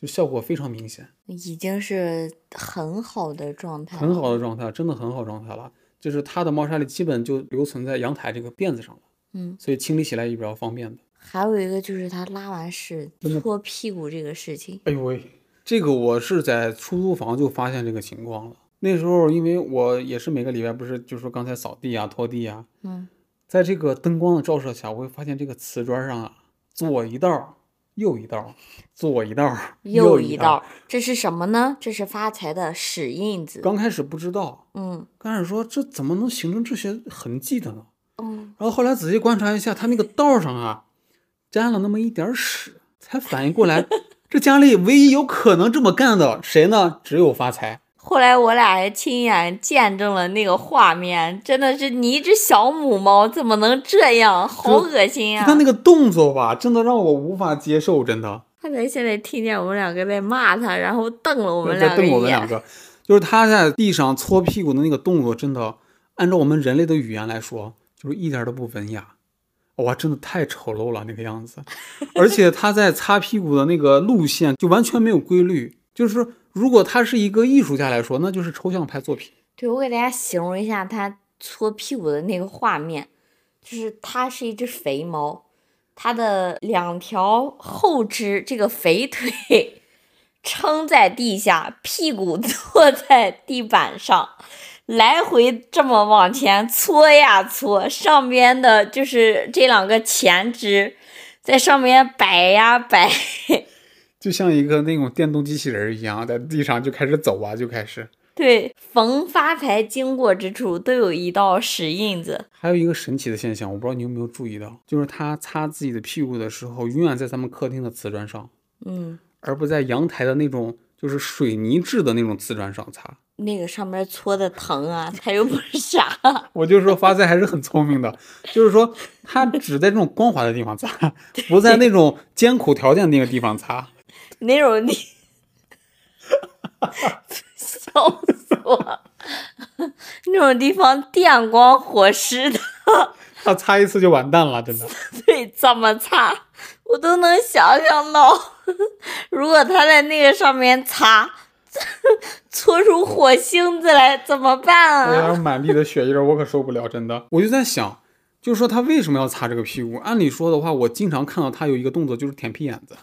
就效果非常明显，已经是很好的状态，很好的状态，真的很好状态了。就是它的猫砂里基本就留存在阳台这个垫子上了，嗯，所以清理起来也比较方便的。还有一个就是它拉完屎搓屁股这个事情，哎呦喂，这个我是在出租房就发现这个情况了。那时候因为我也是每个礼拜不是就说刚才扫地啊、拖地啊，嗯，在这个灯光的照射下，我会发现这个瓷砖上啊，左一道，右一道，左一道，一又一道，这是什么呢？这是发财的屎印子。刚开始不知道，嗯刚开始说这怎么能形成这些痕迹的呢？嗯，然后后来仔细观察一下，它那个道上啊，沾了那么一点屎，才反应过来，这家里唯一有可能这么干的谁呢？只有发财。后来我俩还亲眼见证了那个画面，真的是你一只小母猫怎么能这样？好恶心啊！就他那个动作吧，真的让我无法接受，真的。他才现在听见我们两个在骂他，然后瞪了我们两个瞪。我们两个，就是他在地上搓屁股的那个动作，真的按照我们人类的语言来说，就是一点都不文雅。哇，真的太丑陋了那个样子，而且他在擦屁股的那个路线就完全没有规律。就是，如果他是一个艺术家来说，那就是抽象派作品。对，我给大家形容一下他搓屁股的那个画面，就是它是一只肥猫，它的两条后肢这个肥腿撑在地下，屁股坐在地板上。来回这么往前搓呀搓，上边的就是这两个前肢在上面摆呀摆，就像一个那种电动机器人一样，在地上就开始走啊，就开始。对，逢发财经过之处都有一道石印子。还有一个神奇的现象，我不知道你有没有注意到，就是他擦自己的屁股的时候，永远在咱们客厅的瓷砖上，嗯，而不在阳台的那种就是水泥质的那种瓷砖上擦。那个上面搓的疼啊，他又不是傻。我就说发财还是很聪明的，就是说他只在这种光滑的地方擦，不在那种艰苦条件那个地方擦。那种地，笑死我了！那种地方电光火石的，他擦一次就完蛋了，真的。对，怎么擦我都能想象到，如果他在那个上面擦。搓出火星子来怎么办啊？我要满地的血印，我可受不了，真的。我就在想，就是说他为什么要擦这个屁股？按理说的话，我经常看到他有一个动作，就是舔屁眼子。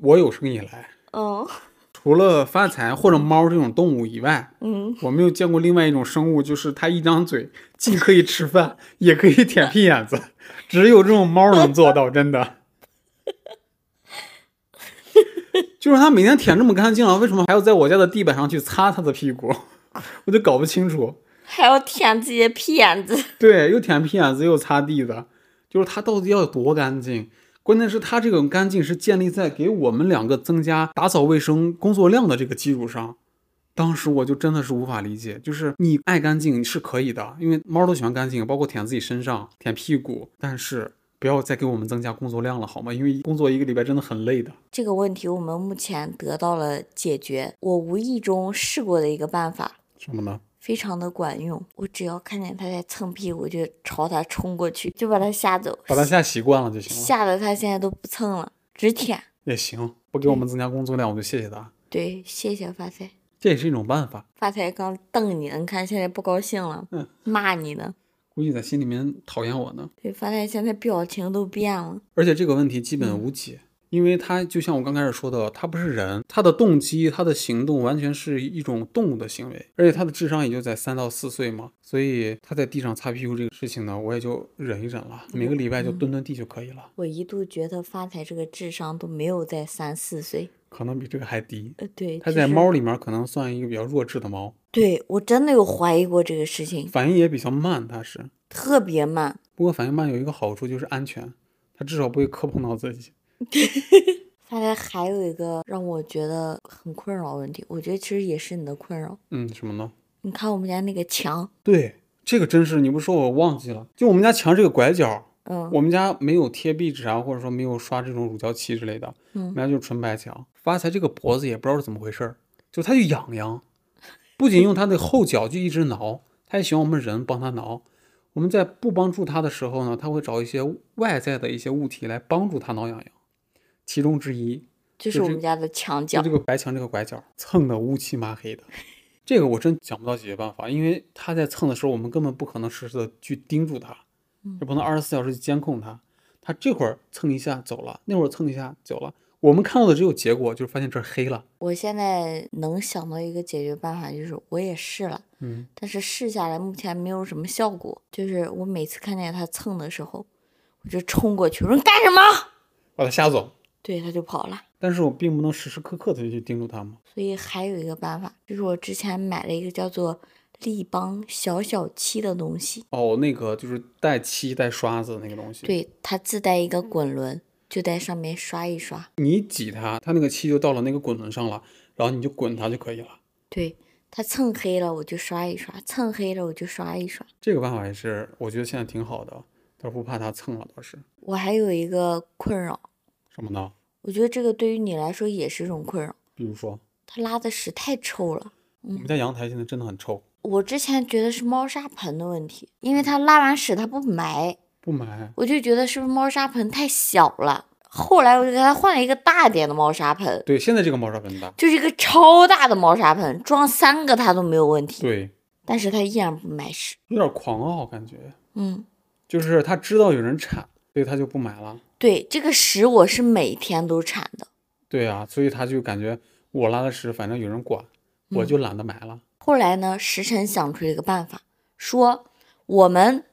我有生以来，嗯，除了发财或者猫这种动物以外，嗯，我没有见过另外一种生物，就是它一张嘴既可以吃饭，也可以舔屁眼子，只有这种猫能做到，真的。就是他每天舔这么干净了，为什么还要在我家的地板上去擦他的屁股？我就搞不清楚。还要舔自己的屁眼子？对，又舔屁眼子又擦地的，就是他到底要有多干净？关键是，他这种干净是建立在给我们两个增加打扫卫生工作量的这个基础上。当时我就真的是无法理解，就是你爱干净是可以的，因为猫都喜欢干净，包括舔自己身上、舔屁股，但是。不要再给我们增加工作量了，好吗？因为工作一个礼拜真的很累的。这个问题我们目前得到了解决。我无意中试过的一个办法，什么呢？非常的管用。我只要看见他在蹭屁股，就朝他冲过去，就把他吓走，把他吓习惯了就行了。吓得他现在都不蹭了，直舔也行。不给我们增加工作量，我就谢谢他。对，谢谢发财。这也是一种办法。发财刚瞪你，你看现在不高兴了，嗯，骂你呢。估计在心里面讨厌我呢。对，发现现在表情都变了。而且这个问题基本无解，因为他就像我刚开始说的，他不是人，他的动机、他的行动完全是一种动物的行为，而且他的智商也就在三到四岁嘛，所以他在地上擦屁股这个事情呢，我也就忍一忍了，每个礼拜就蹲蹲地就可以了。我一度觉得发财这个智商都没有在三四岁。可能比这个还低，呃，对，它在猫里面可能算一个比较弱智的猫。对我真的有怀疑过这个事情，反应也比较慢，它是特别慢。不过反应慢有一个好处就是安全，它至少不会磕碰到自己。发财还有一个让我觉得很困扰问题，我觉得其实也是你的困扰。嗯，什么呢？你看我们家那个墙，对，这个真是你不说我忘记了，就我们家墙这个拐角。嗯，我们家没有贴壁纸啊，或者说没有刷这种乳胶漆之类的，嗯，我们家就是纯白墙。发财这个脖子也不知道是怎么回事儿，就它就痒痒，不仅用它的后脚就一直挠，它也喜欢我们人帮它挠。我们在不帮助它的时候呢，它会找一些外在的一些物体来帮助它挠痒痒。其中之一就是我们家的墙角，就这个白墙这个拐角蹭的乌漆麻黑的。这个我真想不到解决办法，因为它在蹭的时候，我们根本不可能实时的去盯住他。也不能二十四小时去监控它，它这会儿蹭一下走了，那会儿蹭一下走了。我们看到的只有结果，就是发现这儿黑了。我现在能想到一个解决办法，就是我也试了，嗯，但是试下来目前没有什么效果。就是我每次看见它蹭的时候，我就冲过去，我说干什么？把它吓走。对，它就跑了。但是我并不能时时刻刻的去盯住它嘛。所以还有一个办法，就是我之前买了一个叫做。立邦小小漆的东西哦，那个就是带漆带刷子的那个东西。对，它自带一个滚轮，就在上面刷一刷。你挤它，它那个漆就到了那个滚轮上了，然后你就滚它就可以了。对，它蹭黑了我就刷一刷，蹭黑了我就刷一刷。这个办法也是，我觉得现在挺好的，倒不怕它蹭了，倒是。我还有一个困扰，什么呢？我觉得这个对于你来说也是一种困扰。比如说，它拉的屎太臭了。我们家阳台现在真的很臭。我之前觉得是猫砂盆的问题，因为它拉完屎它不埋，不埋，我就觉得是不是猫砂盆太小了。后来我就给它换了一个大点的猫砂盆。对，现在这个猫砂盆大，就是一个超大的猫砂盆，装三个它都没有问题。对，但是它依然不埋屎，有点狂傲感觉。嗯，就是它知道有人铲，所以它就不埋了。对，这个屎我是每天都铲的。对啊，所以它就感觉我拉的屎反正有人管，我就懒得埋了。后来呢，时辰想出一个办法，说我们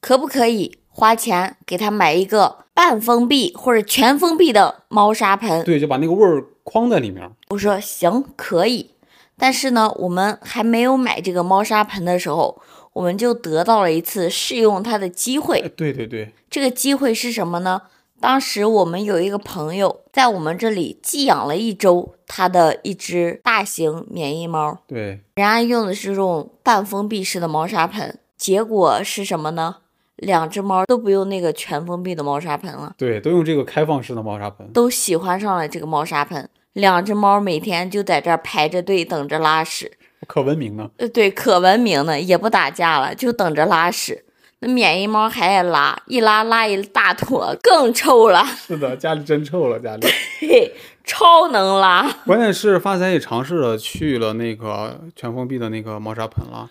可不可以花钱给他买一个半封闭或者全封闭的猫砂盆？对，就把那个味儿框在里面。我说行，可以。但是呢，我们还没有买这个猫砂盆的时候，我们就得到了一次试用它的机会。对对对，这个机会是什么呢？当时我们有一个朋友在我们这里寄养了一周，他的一只大型免疫猫。对，人家用的是这种半封闭式的猫砂盆，结果是什么呢？两只猫都不用那个全封闭的猫砂盆了，对，都用这个开放式的猫砂盆，都喜欢上了这个猫砂盆。两只猫每天就在这儿排着队等着拉屎，可文明呢。呃，对，可文明呢，也不打架了，就等着拉屎。那免疫猫还爱拉，一拉拉一大坨，更臭了。是的，家里真臭了，家里。嘿，超能拉。关键是发财也尝试了去了那个全封闭的那个猫砂盆了，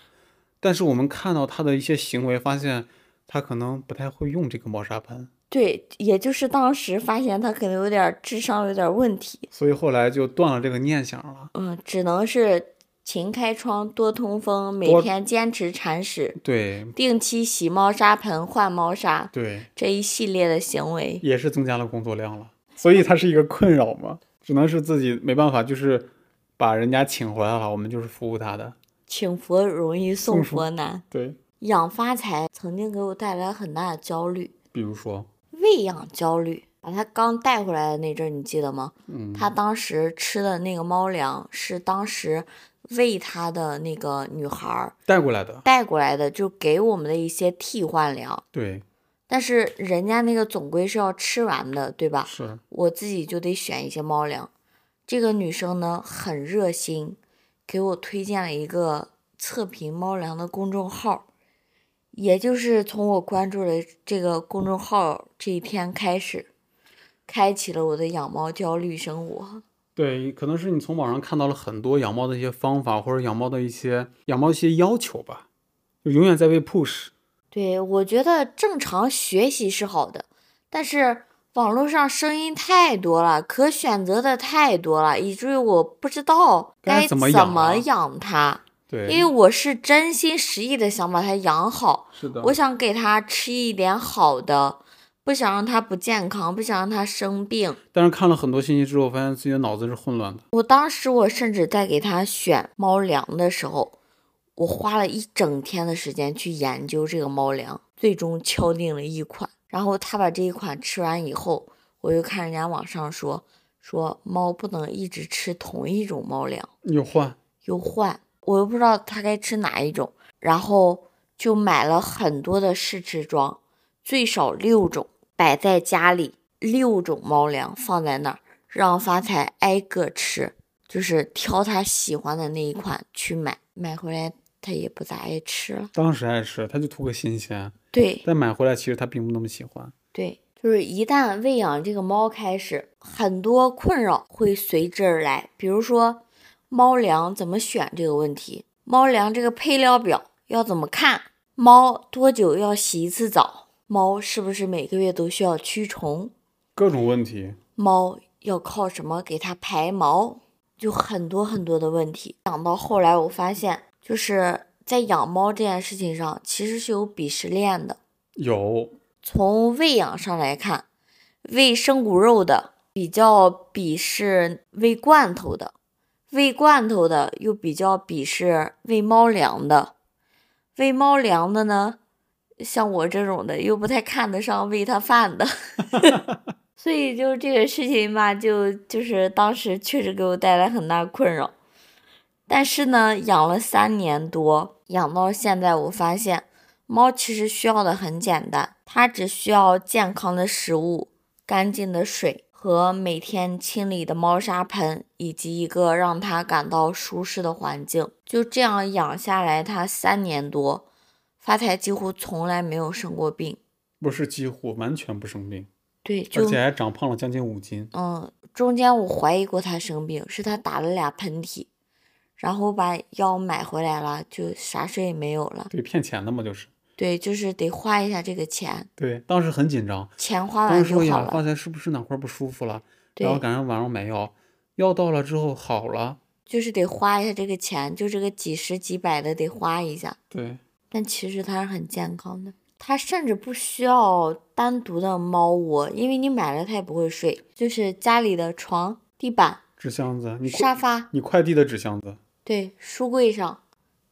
但是我们看到他的一些行为，发现他可能不太会用这个猫砂盆。对，也就是当时发现他可能有点智商有点问题，所以后来就断了这个念想了。嗯，只能是勤开窗、多通风，每天坚持铲屎，对，定期洗猫砂盆、换猫砂，对，这一系列的行为也是增加了工作量了。所以它是一个困扰嘛，只能是自己没办法，就是把人家请回来了，我们就是服务他的。请佛容易送佛难。对，养发财曾经给我带来很大的焦虑，比如说。喂养焦虑，把它刚带回来的那阵，你记得吗？嗯，他当时吃的那个猫粮是当时喂他的那个女孩带过来的，带过来的就给我们的一些替换粮。对，但是人家那个总归是要吃完的，对吧？是，我自己就得选一些猫粮。这个女生呢很热心，给我推荐了一个测评猫粮的公众号。也就是从我关注了这个公众号这一天开始，开启了我的养猫焦虑生活。对，可能是你从网上看到了很多养猫的一些方法，或者养猫的一些养猫一些要求吧，就永远在被 push。对，我觉得正常学习是好的，但是网络上声音太多了，可选择的太多了，以至于我不知道该怎么养它。因为我是真心实意的想把它养好，是的，我想给它吃一点好的，不想让它不健康，不想让它生病。但是看了很多信息之后，发现自己的脑子是混乱的。我当时我甚至在给它选猫粮的时候，我花了一整天的时间去研究这个猫粮，最终敲定了一款。然后他把这一款吃完以后，我又看人家网上说，说猫不能一直吃同一种猫粮，又换又换。我又不知道它该吃哪一种，然后就买了很多的试吃装，最少六种摆在家里，六种猫粮放在那儿，让发财挨个吃，就是挑他喜欢的那一款去买，买回来他也不咋爱吃了。当时爱吃，他就图个新鲜。对。但买回来其实他并不那么喜欢。对，就是一旦喂养这个猫开始，很多困扰会随之而来，比如说。猫粮怎么选这个问题？猫粮这个配料表要怎么看？猫多久要洗一次澡？猫是不是每个月都需要驱虫？各种问题。猫要靠什么给它排毛？就很多很多的问题。养到后来，我发现就是在养猫这件事情上，其实是有鄙视链的。有。从喂养上来看，喂生骨肉的比较鄙视喂罐头的。喂罐头的又比较鄙视喂猫粮的，喂猫粮的呢，像我这种的又不太看得上喂它饭的，所以就这个事情吧，就就是当时确实给我带来很大困扰。但是呢，养了三年多，养到现在，我发现猫其实需要的很简单，它只需要健康的食物、干净的水。和每天清理的猫砂盆，以及一个让它感到舒适的环境，就这样养下来，它三年多，发财几乎从来没有生过病，不是几乎，完全不生病，对，而且还长胖了将近五斤。嗯，中间我怀疑过他生病，是他打了俩喷嚏，然后把药买回来了，就啥事也没有了。对，骗钱的嘛，就是。对，就是得花一下这个钱。对，当时很紧张，钱花完就好了。发财是不是哪块不舒服了？然后赶上晚上买药，药到了之后好了。就是得花一下这个钱，就这个几十几百的得花一下。对。但其实它是很健康的，它甚至不需要单独的猫窝，因为你买了它也不会睡，就是家里的床、地板、纸箱子、沙发，你快递的纸箱子，对，书柜上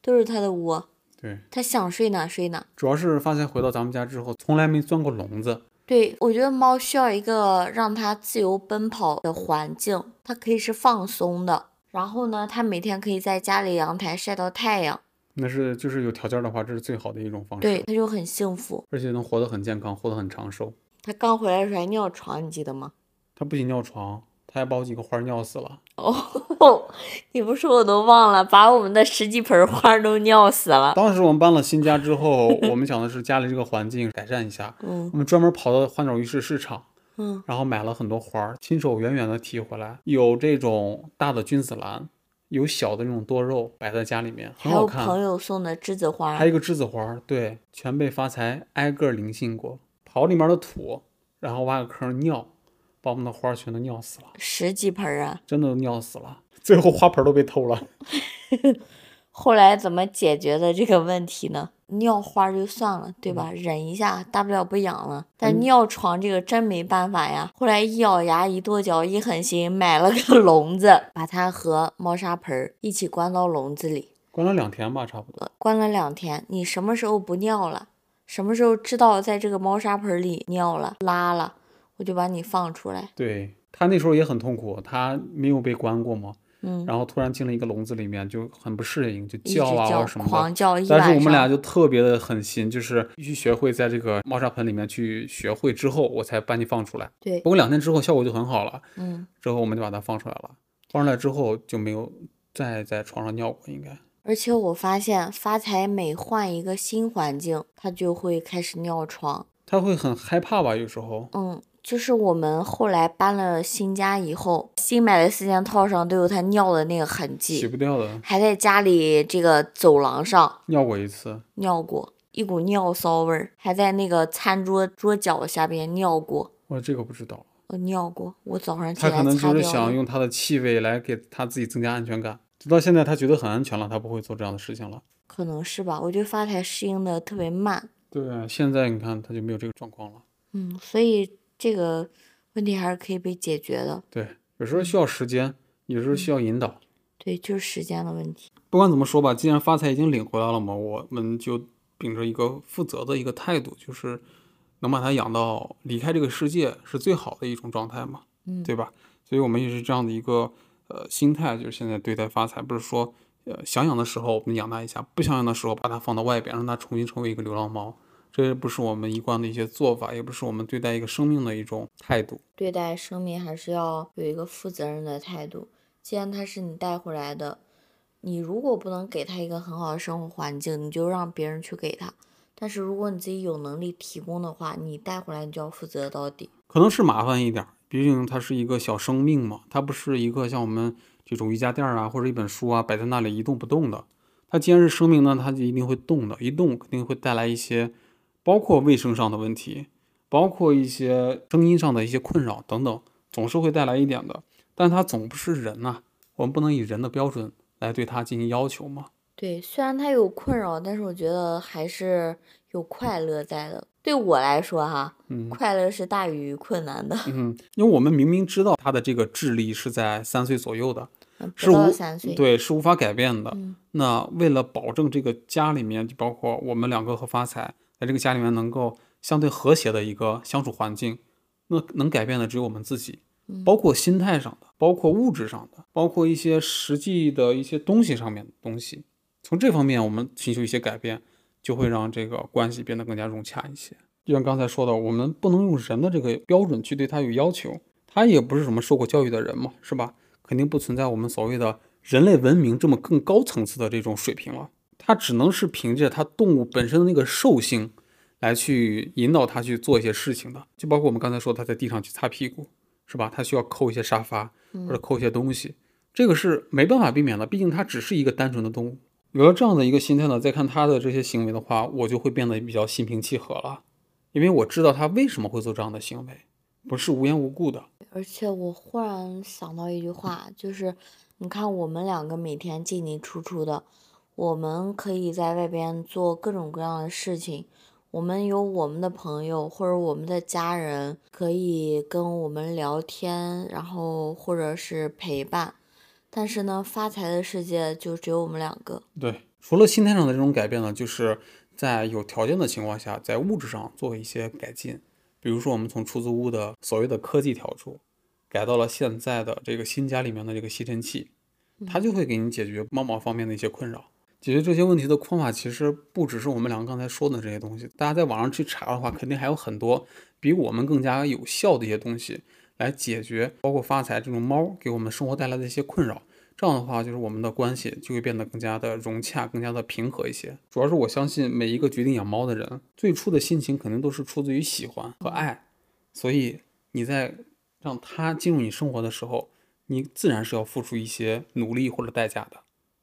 都是它的窝。对，它想睡哪睡哪。主要是发现回到咱们家之后，从来没钻过笼子。对，我觉得猫需要一个让它自由奔跑的环境，它可以是放松的。然后呢，它每天可以在家里阳台晒到太阳。那是就是有条件的话，这是最好的一种方式。对，他就很幸福，而且能活得很健康，活得很长寿。他刚回来的时候还尿床，你记得吗？他不仅尿床。他还把我几个花尿死了哦！你不说我都忘了，把我们的十几盆花都尿死了。当时我们搬了新家之后，我们想的是家里这个环境改善一下，嗯，我们专门跑到花鸟鱼市市场，嗯，然后买了很多花儿，亲手远远的提回来，有这种大的君子兰，有小的那种多肉，摆在家里面很好看。还有朋友送的栀子花，还有一个栀子花，对，全被发财挨个灵性过，刨里面的土，然后挖个坑尿。把我们的花全都尿死了，十几盆啊！真的尿死了，最后花盆都被偷了。后来怎么解决的这个问题呢？尿花就算了，对吧？忍一下，大不了不养了。但尿床这个真没办法呀。后来一咬牙，一跺脚，一狠心，买了个笼子，把它和猫砂盆一起关到笼子里，关了两天吧，差不多。关了两天，你什么时候不尿了？什么时候知道在这个猫砂盆里尿了、拉了？我就把你放出来。对他那时候也很痛苦，他没有被关过嘛，嗯，然后突然进了一个笼子里面，就很不适应，就叫啊什么的，狂叫但是我们俩就特别的狠心，就是必须学会在这个猫砂盆里面去学会之后，我才把你放出来。对，不过两天之后效果就很好了，嗯，之后我们就把它放出来了，放出来之后就没有再在床上尿过，应该。而且我发现发财每换一个新环境，它就会开始尿床，它会很害怕吧？有时候，嗯。就是我们后来搬了新家以后，新买的四件套上都有他尿的那个痕迹，洗不掉的，还在家里这个走廊上尿过一次，尿过一股尿骚味儿，还在那个餐桌桌角下边尿过。我这个不知道，我尿过，我早上他可能就是想用他的气味来给他自己增加安全感，直到现在他觉得很安全了，他不会做这样的事情了。可能是吧，我觉得发财适应的特别慢。对，现在你看他就没有这个状况了。嗯，所以。这个问题还是可以被解决的。对，有时候需要时间，有时候需要引导。对，就是时间的问题。不管怎么说吧，既然发财已经领回来了嘛，我们就秉着一个负责的一个态度，就是能把它养到离开这个世界是最好的一种状态嘛，嗯，对吧？所以我们也是这样的一个呃心态，就是现在对待发财，不是说呃想养的时候我们养它一下，不想养的时候把它放到外边，让它重新成为一个流浪猫。这也不是我们一贯的一些做法，也不是我们对待一个生命的一种态度。对待生命还是要有一个负责任的态度。既然它是你带回来的，你如果不能给它一个很好的生活环境，你就让别人去给它。但是如果你自己有能力提供的话，你带回来你就要负责到底。可能是麻烦一点，毕竟它是一个小生命嘛，它不是一个像我们这种瑜伽垫啊或者一本书啊摆在那里一动不动的。它既然是生命呢，它就一定会动的，一动肯定会带来一些。包括卫生上的问题，包括一些声音上的一些困扰等等，总是会带来一点的。但它总不是人呐，我们不能以人的标准来对它进行要求嘛。对，虽然它有困扰，但是我觉得还是有快乐在的。对我来说，哈，快乐是大于困难的。嗯，因为我们明明知道他的这个智力是在三岁左右的，是无三岁，对，是无法改变的。那为了保证这个家里面，就包括我们两个和发财。在这个家里面能够相对和谐的一个相处环境，那能改变的只有我们自己，包括心态上的，包括物质上的，包括一些实际的一些东西上面的东西。从这方面我们寻求一些改变，就会让这个关系变得更加融洽一些。就像刚才说的，我们不能用人的这个标准去对他有要求，他也不是什么受过教育的人嘛，是吧？肯定不存在我们所谓的人类文明这么更高层次的这种水平了。它只能是凭借它动物本身的那个兽性，来去引导它去做一些事情的，就包括我们刚才说它在地上去擦屁股，是吧？它需要抠一些沙发或者抠一些东西，这个是没办法避免的，毕竟它只是一个单纯的动物。有了这样的一个心态呢，再看它的这些行为的话，我就会变得比较心平气和了，因为我知道它为什么会做这样的行为，不是无缘无故的。而且我忽然想到一句话，就是你看我们两个每天进进出出的，我们可以在外边做各种各样的事情，我们有我们的朋友或者我们的家人可以跟我们聊天，然后或者是陪伴。但是呢，发财的世界就只有我们两个。对，除了心态上的这种改变呢，就是在有条件的情况下，在物质上做一些改进。比如说，我们从出租屋的所谓的科技调出，改到了现在的这个新家里面的这个吸尘器，它就会给你解决猫毛方面的一些困扰。解决这些问题的方法其实不只是我们两个刚才说的这些东西，大家在网上去查的话，肯定还有很多比我们更加有效的一些东西。来解决包括发财这种猫给我们生活带来的一些困扰，这样的话就是我们的关系就会变得更加的融洽，更加的平和一些。主要是我相信每一个决定养猫的人，最初的心情肯定都是出自于喜欢和爱，所以你在让它进入你生活的时候，你自然是要付出一些努力或者代价的，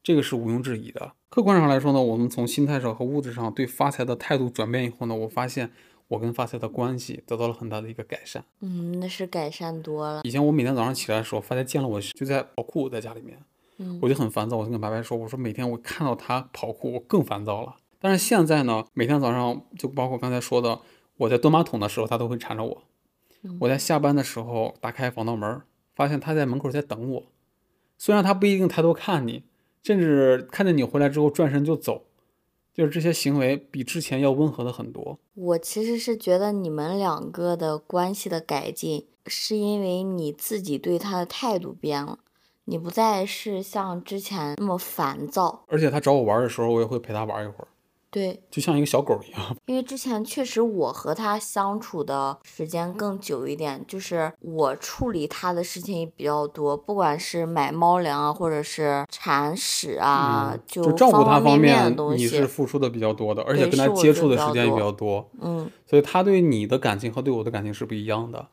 这个是毋庸置疑的。客观上来说呢，我们从心态上和物质上对发财的态度转变以后呢，我发现。我跟发财的关系得到了很大的一个改善，嗯，那是改善多了。以前我每天早上起来的时候，发财见了我就在跑酷，在家里面，嗯，我就很烦躁。我就跟白白说，我说每天我看到他跑酷，我更烦躁了。但是现在呢，每天早上就包括刚才说的，我在蹲马桶的时候，他都会缠着我。我在下班的时候打开防盗门，发现他在门口在等我。虽然他不一定抬头看你，甚至看见你回来之后转身就走。就是这些行为比之前要温和的很多。我其实是觉得你们两个的关系的改进，是因为你自己对他的态度变了，你不再是像之前那么烦躁。而且他找我玩的时候，我也会陪他玩一会儿。对，就像一个小狗一样。因为之前确实我和他相处的时间更久一点，就是我处理他的事情也比较多，不管是买猫粮啊，或者是铲屎啊，就照顾他方面你是付出的比较多的，而且跟他接触的时间也比较多。嗯，所以他对你的感情和对我的感情是不一样的。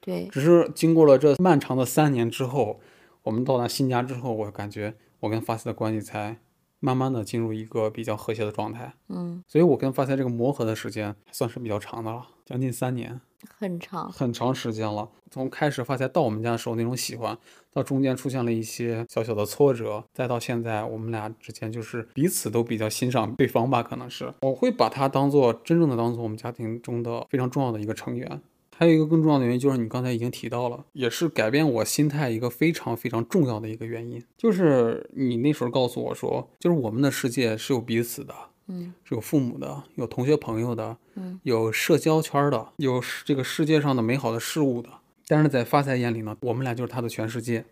对，只是经过了这漫长的三年之后，我们到达新家之后，我感觉我跟发丝的关系才。慢慢的进入一个比较和谐的状态，嗯，所以我跟发财这个磨合的时间算是比较长的了，将近三年，很长，很长时间了。从开始发财到我们家的时候那种喜欢，到中间出现了一些小小的挫折，再到现在我们俩之间就是彼此都比较欣赏对方吧，可能是我会把他当做真正的当做我们家庭中的非常重要的一个成员。还有一个更重要的原因，就是你刚才已经提到了，也是改变我心态一个非常非常重要的一个原因，就是你那时候告诉我说，就是我们的世界是有彼此的，嗯，是有父母的，有同学朋友的，嗯，有社交圈的，有这个世界上的美好的事物的。但是在发财眼里呢，我们俩就是他的全世界，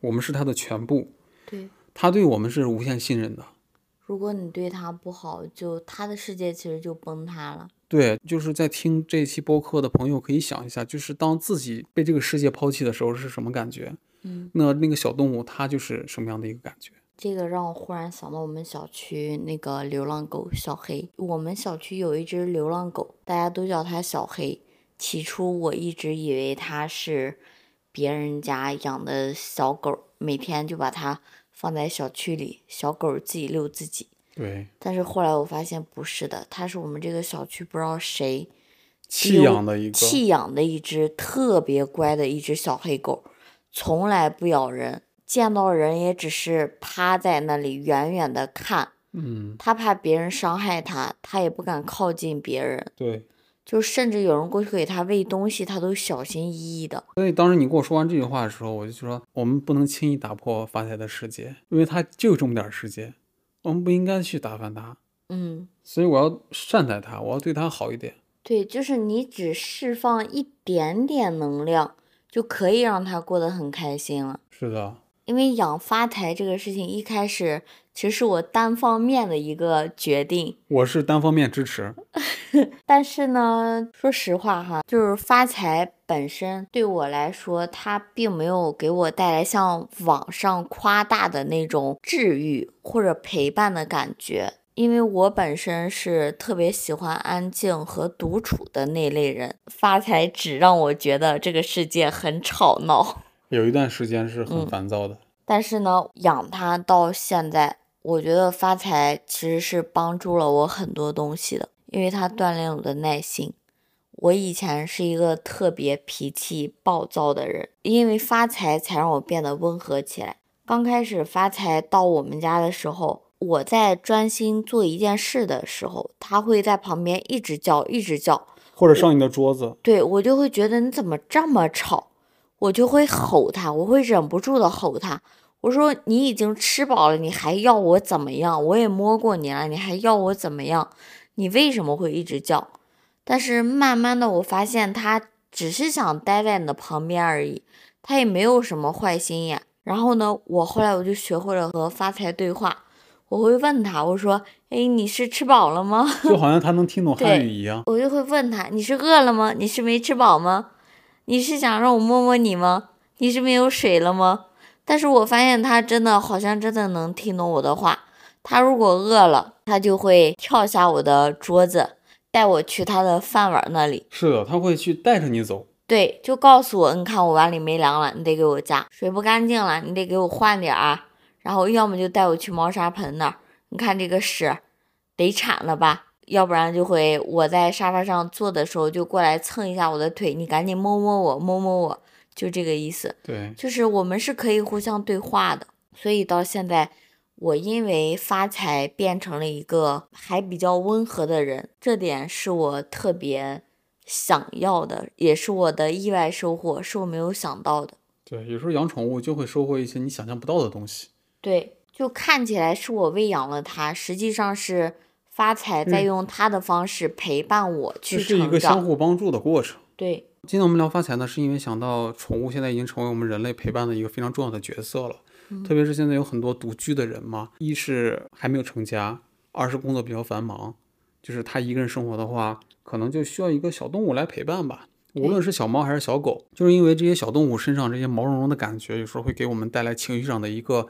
我们是他的全部，对，他对我们是无限信任的。如果你对他不好，就他的世界其实就崩塌了。对，就是在听这期播客的朋友可以想一下，就是当自己被这个世界抛弃的时候是什么感觉？嗯，那那个小动物它就是什么样的一个感觉？这个让我忽然想到我们小区那个流浪狗小黑。我们小区有一只流浪狗，大家都叫它小黑。起初我一直以为它是别人家养的小狗，每天就把它。放在小区里，小狗自己遛自己。对。但是后来我发现不是的，它是我们这个小区不知道谁弃养的一个弃养的一只特别乖的一只小黑狗，从来不咬人，见到人也只是趴在那里远远的看。嗯。它怕别人伤害它，它也不敢靠近别人。对。就甚至有人过去给他喂东西，他都小心翼翼的。所以当时你跟我说完这句话的时候，我就说我们不能轻易打破发财的世界，因为它就这么点世界，我们不应该去打翻他。嗯。所以我要善待他，我要对他好一点。对，就是你只释放一点点能量，就可以让他过得很开心了。是的。因为养发财这个事情一开始其实是我单方面的一个决定，我是单方面支持。但是呢，说实话哈，就是发财本身对我来说，它并没有给我带来像网上夸大的那种治愈或者陪伴的感觉，因为我本身是特别喜欢安静和独处的那类人，发财只让我觉得这个世界很吵闹。有一段时间是很烦躁的，但是呢，养它到现在，我觉得发财其实是帮助了我很多东西的，因为它锻炼我的耐心。我以前是一个特别脾气暴躁的人，因为发财才让我变得温和起来。刚开始发财到我们家的时候，我在专心做一件事的时候，他会在旁边一直叫，一直叫，或者上你的桌子。对我就会觉得你怎么这么吵，我就会吼他，我会忍不住的吼他。我说你已经吃饱了，你还要我怎么样？我也摸过你了，你还要我怎么样？你为什么会一直叫？但是慢慢的，我发现他只是想待在你的旁边而已，他也没有什么坏心眼。然后呢，我后来我就学会了和发财对话，我会问他，我说：“哎，你是吃饱了吗？”就好像他能听懂汉语一样。我就会问他：“你是饿了吗？你是没吃饱吗？你是想让我摸摸你吗？你是没有水了吗？”但是我发现它真的好像真的能听懂我的话。它如果饿了，它就会跳下我的桌子。带我去它的饭碗那里。是的，它会去带着你走。对，就告诉我，你看我碗里没粮了，你得给我加；水不干净了，你得给我换点儿。然后要么就带我去猫砂盆那儿，你看这个屎，得铲了吧？要不然就会我在沙发上坐的时候就过来蹭一下我的腿，你赶紧摸摸我，摸摸我，就这个意思。对，就是我们是可以互相对话的，所以到现在。我因为发财变成了一个还比较温和的人，这点是我特别想要的，也是我的意外收获，是我没有想到的。对，有时候养宠物就会收获一些你想象不到的东西。对，就看起来是我喂养了它，实际上是发财在用他的方式陪伴我去成长。是一个相互帮助的过程。对，今天我们聊发财呢，是因为想到宠物现在已经成为我们人类陪伴的一个非常重要的角色了。特别是现在有很多独居的人嘛，一是还没有成家，二是工作比较繁忙，就是他一个人生活的话，可能就需要一个小动物来陪伴吧。无论是小猫还是小狗，就是因为这些小动物身上这些毛茸茸的感觉，有时候会给我们带来情绪上的一个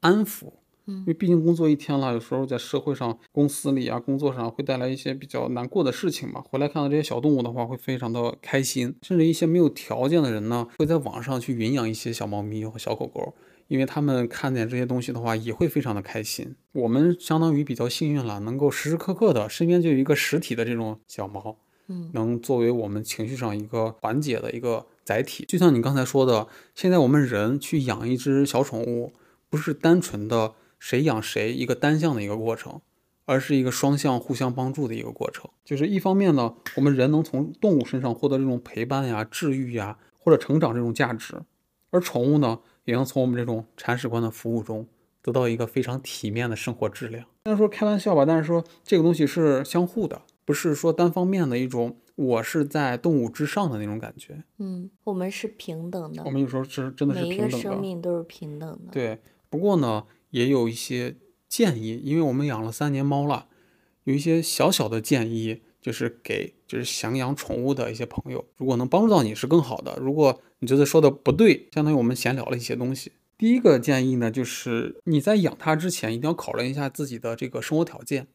安抚。因为毕竟工作一天了，有时候在社会上、公司里啊、工作上会带来一些比较难过的事情嘛。回来看到这些小动物的话，会非常的开心。甚至一些没有条件的人呢，会在网上去云养一些小猫咪和小狗狗。因为他们看见这些东西的话，也会非常的开心。我们相当于比较幸运了，能够时时刻刻的身边就有一个实体的这种小猫，嗯，能作为我们情绪上一个缓解的一个载体。就像你刚才说的，现在我们人去养一只小宠物，不是单纯的谁养谁一个单向的一个过程，而是一个双向互相帮助的一个过程。就是一方面呢，我们人能从动物身上获得这种陪伴呀、治愈呀或者成长这种价值，而宠物呢。也能从我们这种铲屎官的服务中得到一个非常体面的生活质量。虽然说开玩笑吧，但是说这个东西是相互的，不是说单方面的一种我是在动物之上的那种感觉。嗯，我们是平等的。我们有时候是真的是平等的。每一个生命都是平等的。对，不过呢，也有一些建议，因为我们养了三年猫了，有一些小小的建议。就是给就是想养宠物的一些朋友，如果能帮助到你是更好的。如果你觉得说的不对，相当于我们闲聊了一些东西。第一个建议呢，就是你在养它之前，一定要考虑一下自己的这个生活条件，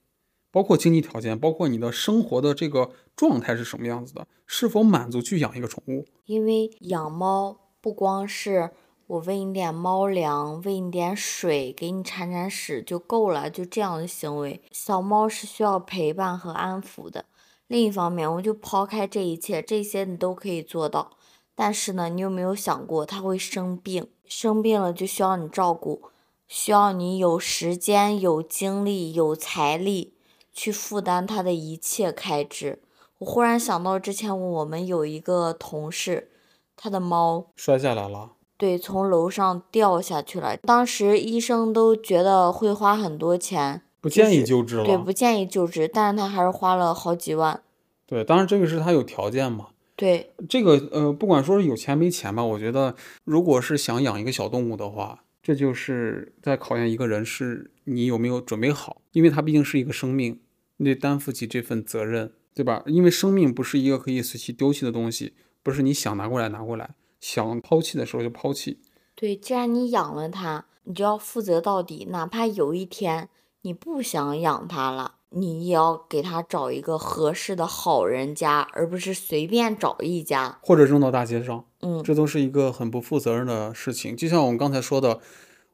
包括经济条件，包括你的生活的这个状态是什么样子的，是否满足去养一个宠物。因为养猫不光是我喂你点猫粮，喂你点水，给你铲铲屎就够了，就这样的行为。小猫是需要陪伴和安抚的。另一方面，我就抛开这一切，这些你都可以做到。但是呢，你有没有想过，它会生病，生病了就需要你照顾，需要你有时间、有精力、有财力去负担它的一切开支。我忽然想到，之前我们有一个同事，他的猫摔下来了，对，从楼上掉下去了。当时医生都觉得会花很多钱。不建议救治了，对，不建议救治，但是他还是花了好几万。对，当然这个是他有条件嘛。对，这个呃，不管说是有钱没钱吧，我觉得如果是想养一个小动物的话，这就是在考验一个人是你有没有准备好，因为它毕竟是一个生命，你得担负起这份责任，对吧？因为生命不是一个可以随气丢弃的东西，不是你想拿过来拿过来，想抛弃的时候就抛弃。对，既然你养了它，你就要负责到底，哪怕有一天。你不想养它了，你也要给它找一个合适的好人家，而不是随便找一家，或者扔到大街上。嗯，这都是一个很不负责任的事情。就像我们刚才说的，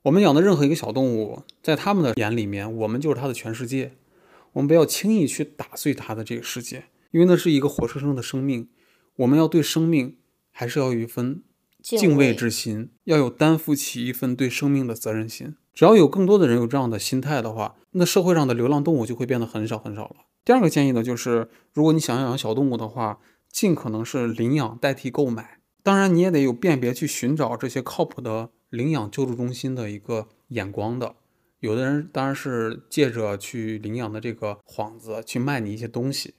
我们养的任何一个小动物，在他们的眼里面，我们就是它的全世界。我们不要轻易去打碎它的这个世界，因为那是一个活生生的生命。我们要对生命还是要有一份敬畏之心，要有担负起一份对生命的责任心。只要有更多的人有这样的心态的话，那社会上的流浪动物就会变得很少很少了。第二个建议呢，就是如果你想要养小动物的话，尽可能是领养代替购买。当然，你也得有辨别去寻找这些靠谱的领养救助中心的一个眼光的。有的人当然是借着去领养的这个幌子去卖你一些东西，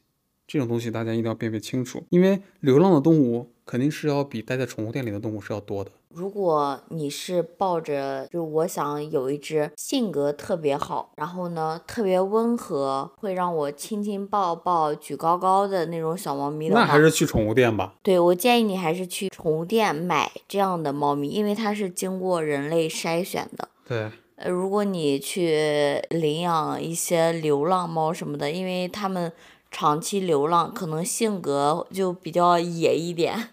这种东西大家一定要辨别清楚，因为流浪的动物肯定是要比待在宠物店里的动物是要多的。如果你是抱着就我想有一只性格特别好，然后呢特别温和，会让我亲亲抱抱举高高的那种小猫咪的话，那还是去宠物店吧。对，我建议你还是去宠物店买这样的猫咪，因为它是经过人类筛选的。对。呃，如果你去领养一些流浪猫什么的，因为它们长期流浪，可能性格就比较野一点，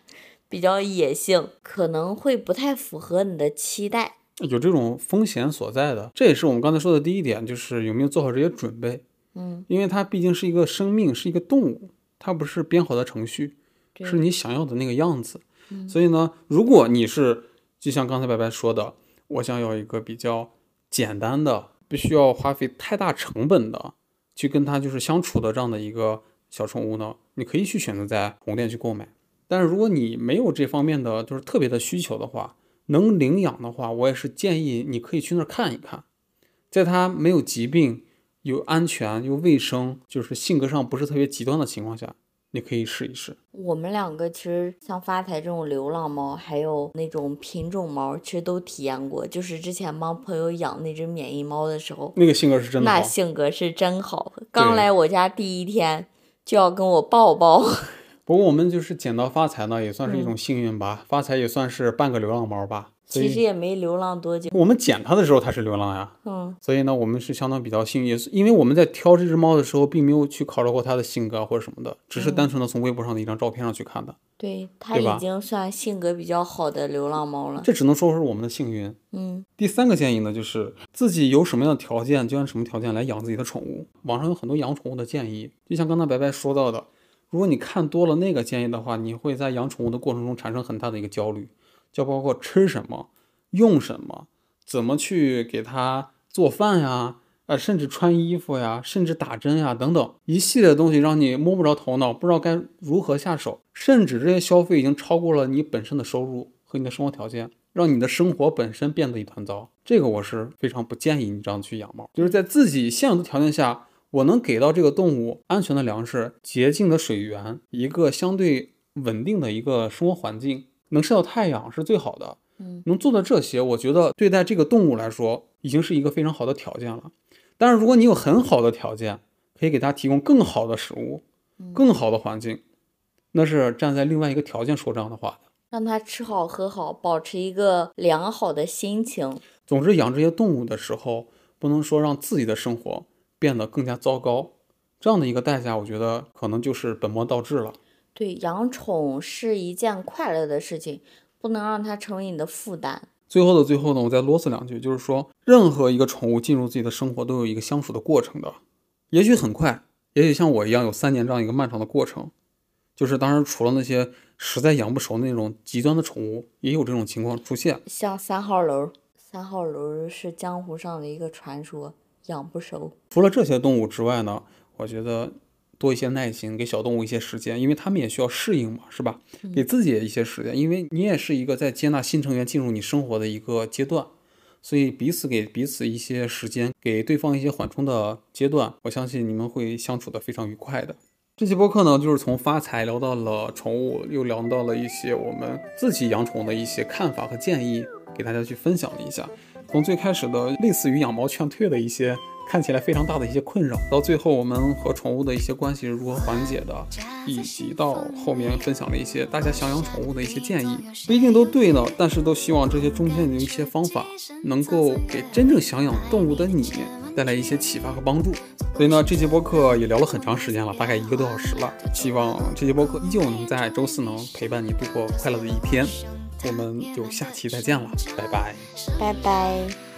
比较野性，可能会不太符合你的期待，有这种风险所在的。这也是我们刚才说的第一点，就是有没有做好这些准备。嗯，因为它毕竟是一个生命，是一个动物，它不是编好的程序，是你想要的那个样子。所以呢，如果你是就像刚才白白说的，我想要一个比较。简单的，不需要花费太大成本的，去跟它就是相处的这样的一个小宠物呢，你可以去选择在宠物店去购买。但是如果你没有这方面的就是特别的需求的话，能领养的话，我也是建议你可以去那儿看一看，在它没有疾病、又安全又卫生，就是性格上不是特别极端的情况下。你可以试一试。我们两个其实像发财这种流浪猫，还有那种品种猫，其实都体验过。就是之前帮朋友养那只免疫猫的时候，那个性格是真的那性格是真好。刚来我家第一天就要跟我抱抱。不过我们就是捡到发财呢，也算是一种幸运吧。发财也算是半个流浪猫吧。其实也没流浪多久。我们捡它的时候，它是流浪呀。嗯。所以呢，我们是相当比较幸运，因为我们在挑这只猫的时候，并没有去考虑过它的性格或者什么的，只是单纯的从微博上的一张照片上去看的。对，它已经算性格比较好的流浪猫了。这只能说是我们的幸运。嗯。第三个建议呢，就是自己有什么样的条件，就按什么条件来养自己的宠物。网上有很多养宠物的建议，就像刚才白白说到的，如果你看多了那个建议的话，你会在养宠物的过程中产生很大的一个焦虑，就包括吃什么。用什么？怎么去给它做饭呀？呃，甚至穿衣服呀，甚至打针呀，等等一系列东西，让你摸不着头脑，不知道该如何下手。甚至这些消费已经超过了你本身的收入和你的生活条件，让你的生活本身变得一团糟。这个我是非常不建议你这样去养猫。就是在自己现有的条件下，我能给到这个动物安全的粮食、洁净的水源、一个相对稳定的一个生活环境，能晒到太阳是最好的。能做到这些，我觉得对待这个动物来说，已经是一个非常好的条件了。但是如果你有很好的条件，可以给它提供更好的食物、更好的环境，那是站在另外一个条件说这样的话的。让它吃好喝好，保持一个良好的心情。总之，养这些动物的时候，不能说让自己的生活变得更加糟糕。这样的一个代价，我觉得可能就是本末倒置了。对，养宠是一件快乐的事情。不能让它成为你的负担。最后的最后呢，我再啰嗦两句，就是说，任何一个宠物进入自己的生活都有一个相处的过程的，也许很快，也许像我一样有三年这样一个漫长的过程。就是当然，除了那些实在养不熟那种极端的宠物，也有这种情况出现。像三号楼，三号楼是江湖上的一个传说，养不熟。除了这些动物之外呢，我觉得。多一些耐心，给小动物一些时间，因为它们也需要适应嘛，是吧？给自己一些时间，因为你也是一个在接纳新成员进入你生活的一个阶段，所以彼此给彼此一些时间，给对方一些缓冲的阶段，我相信你们会相处的非常愉快的。这期播客呢，就是从发财聊到了宠物，又聊到了一些我们自己养宠物的一些看法和建议，给大家去分享了一下。从最开始的类似于养猫劝退的一些。看起来非常大的一些困扰，到最后我们和宠物的一些关系是如何缓解的，以及到后面分享了一些大家想养宠物的一些建议，不一定都对呢，但是都希望这些中间的一些方法能够给真正想养动物的你带来一些启发和帮助。所以呢，这期播客也聊了很长时间了，大概一个多小时了，希望这期播客依旧能在周四能陪伴你度过快乐的一天。我们就下期再见了，拜拜，拜拜。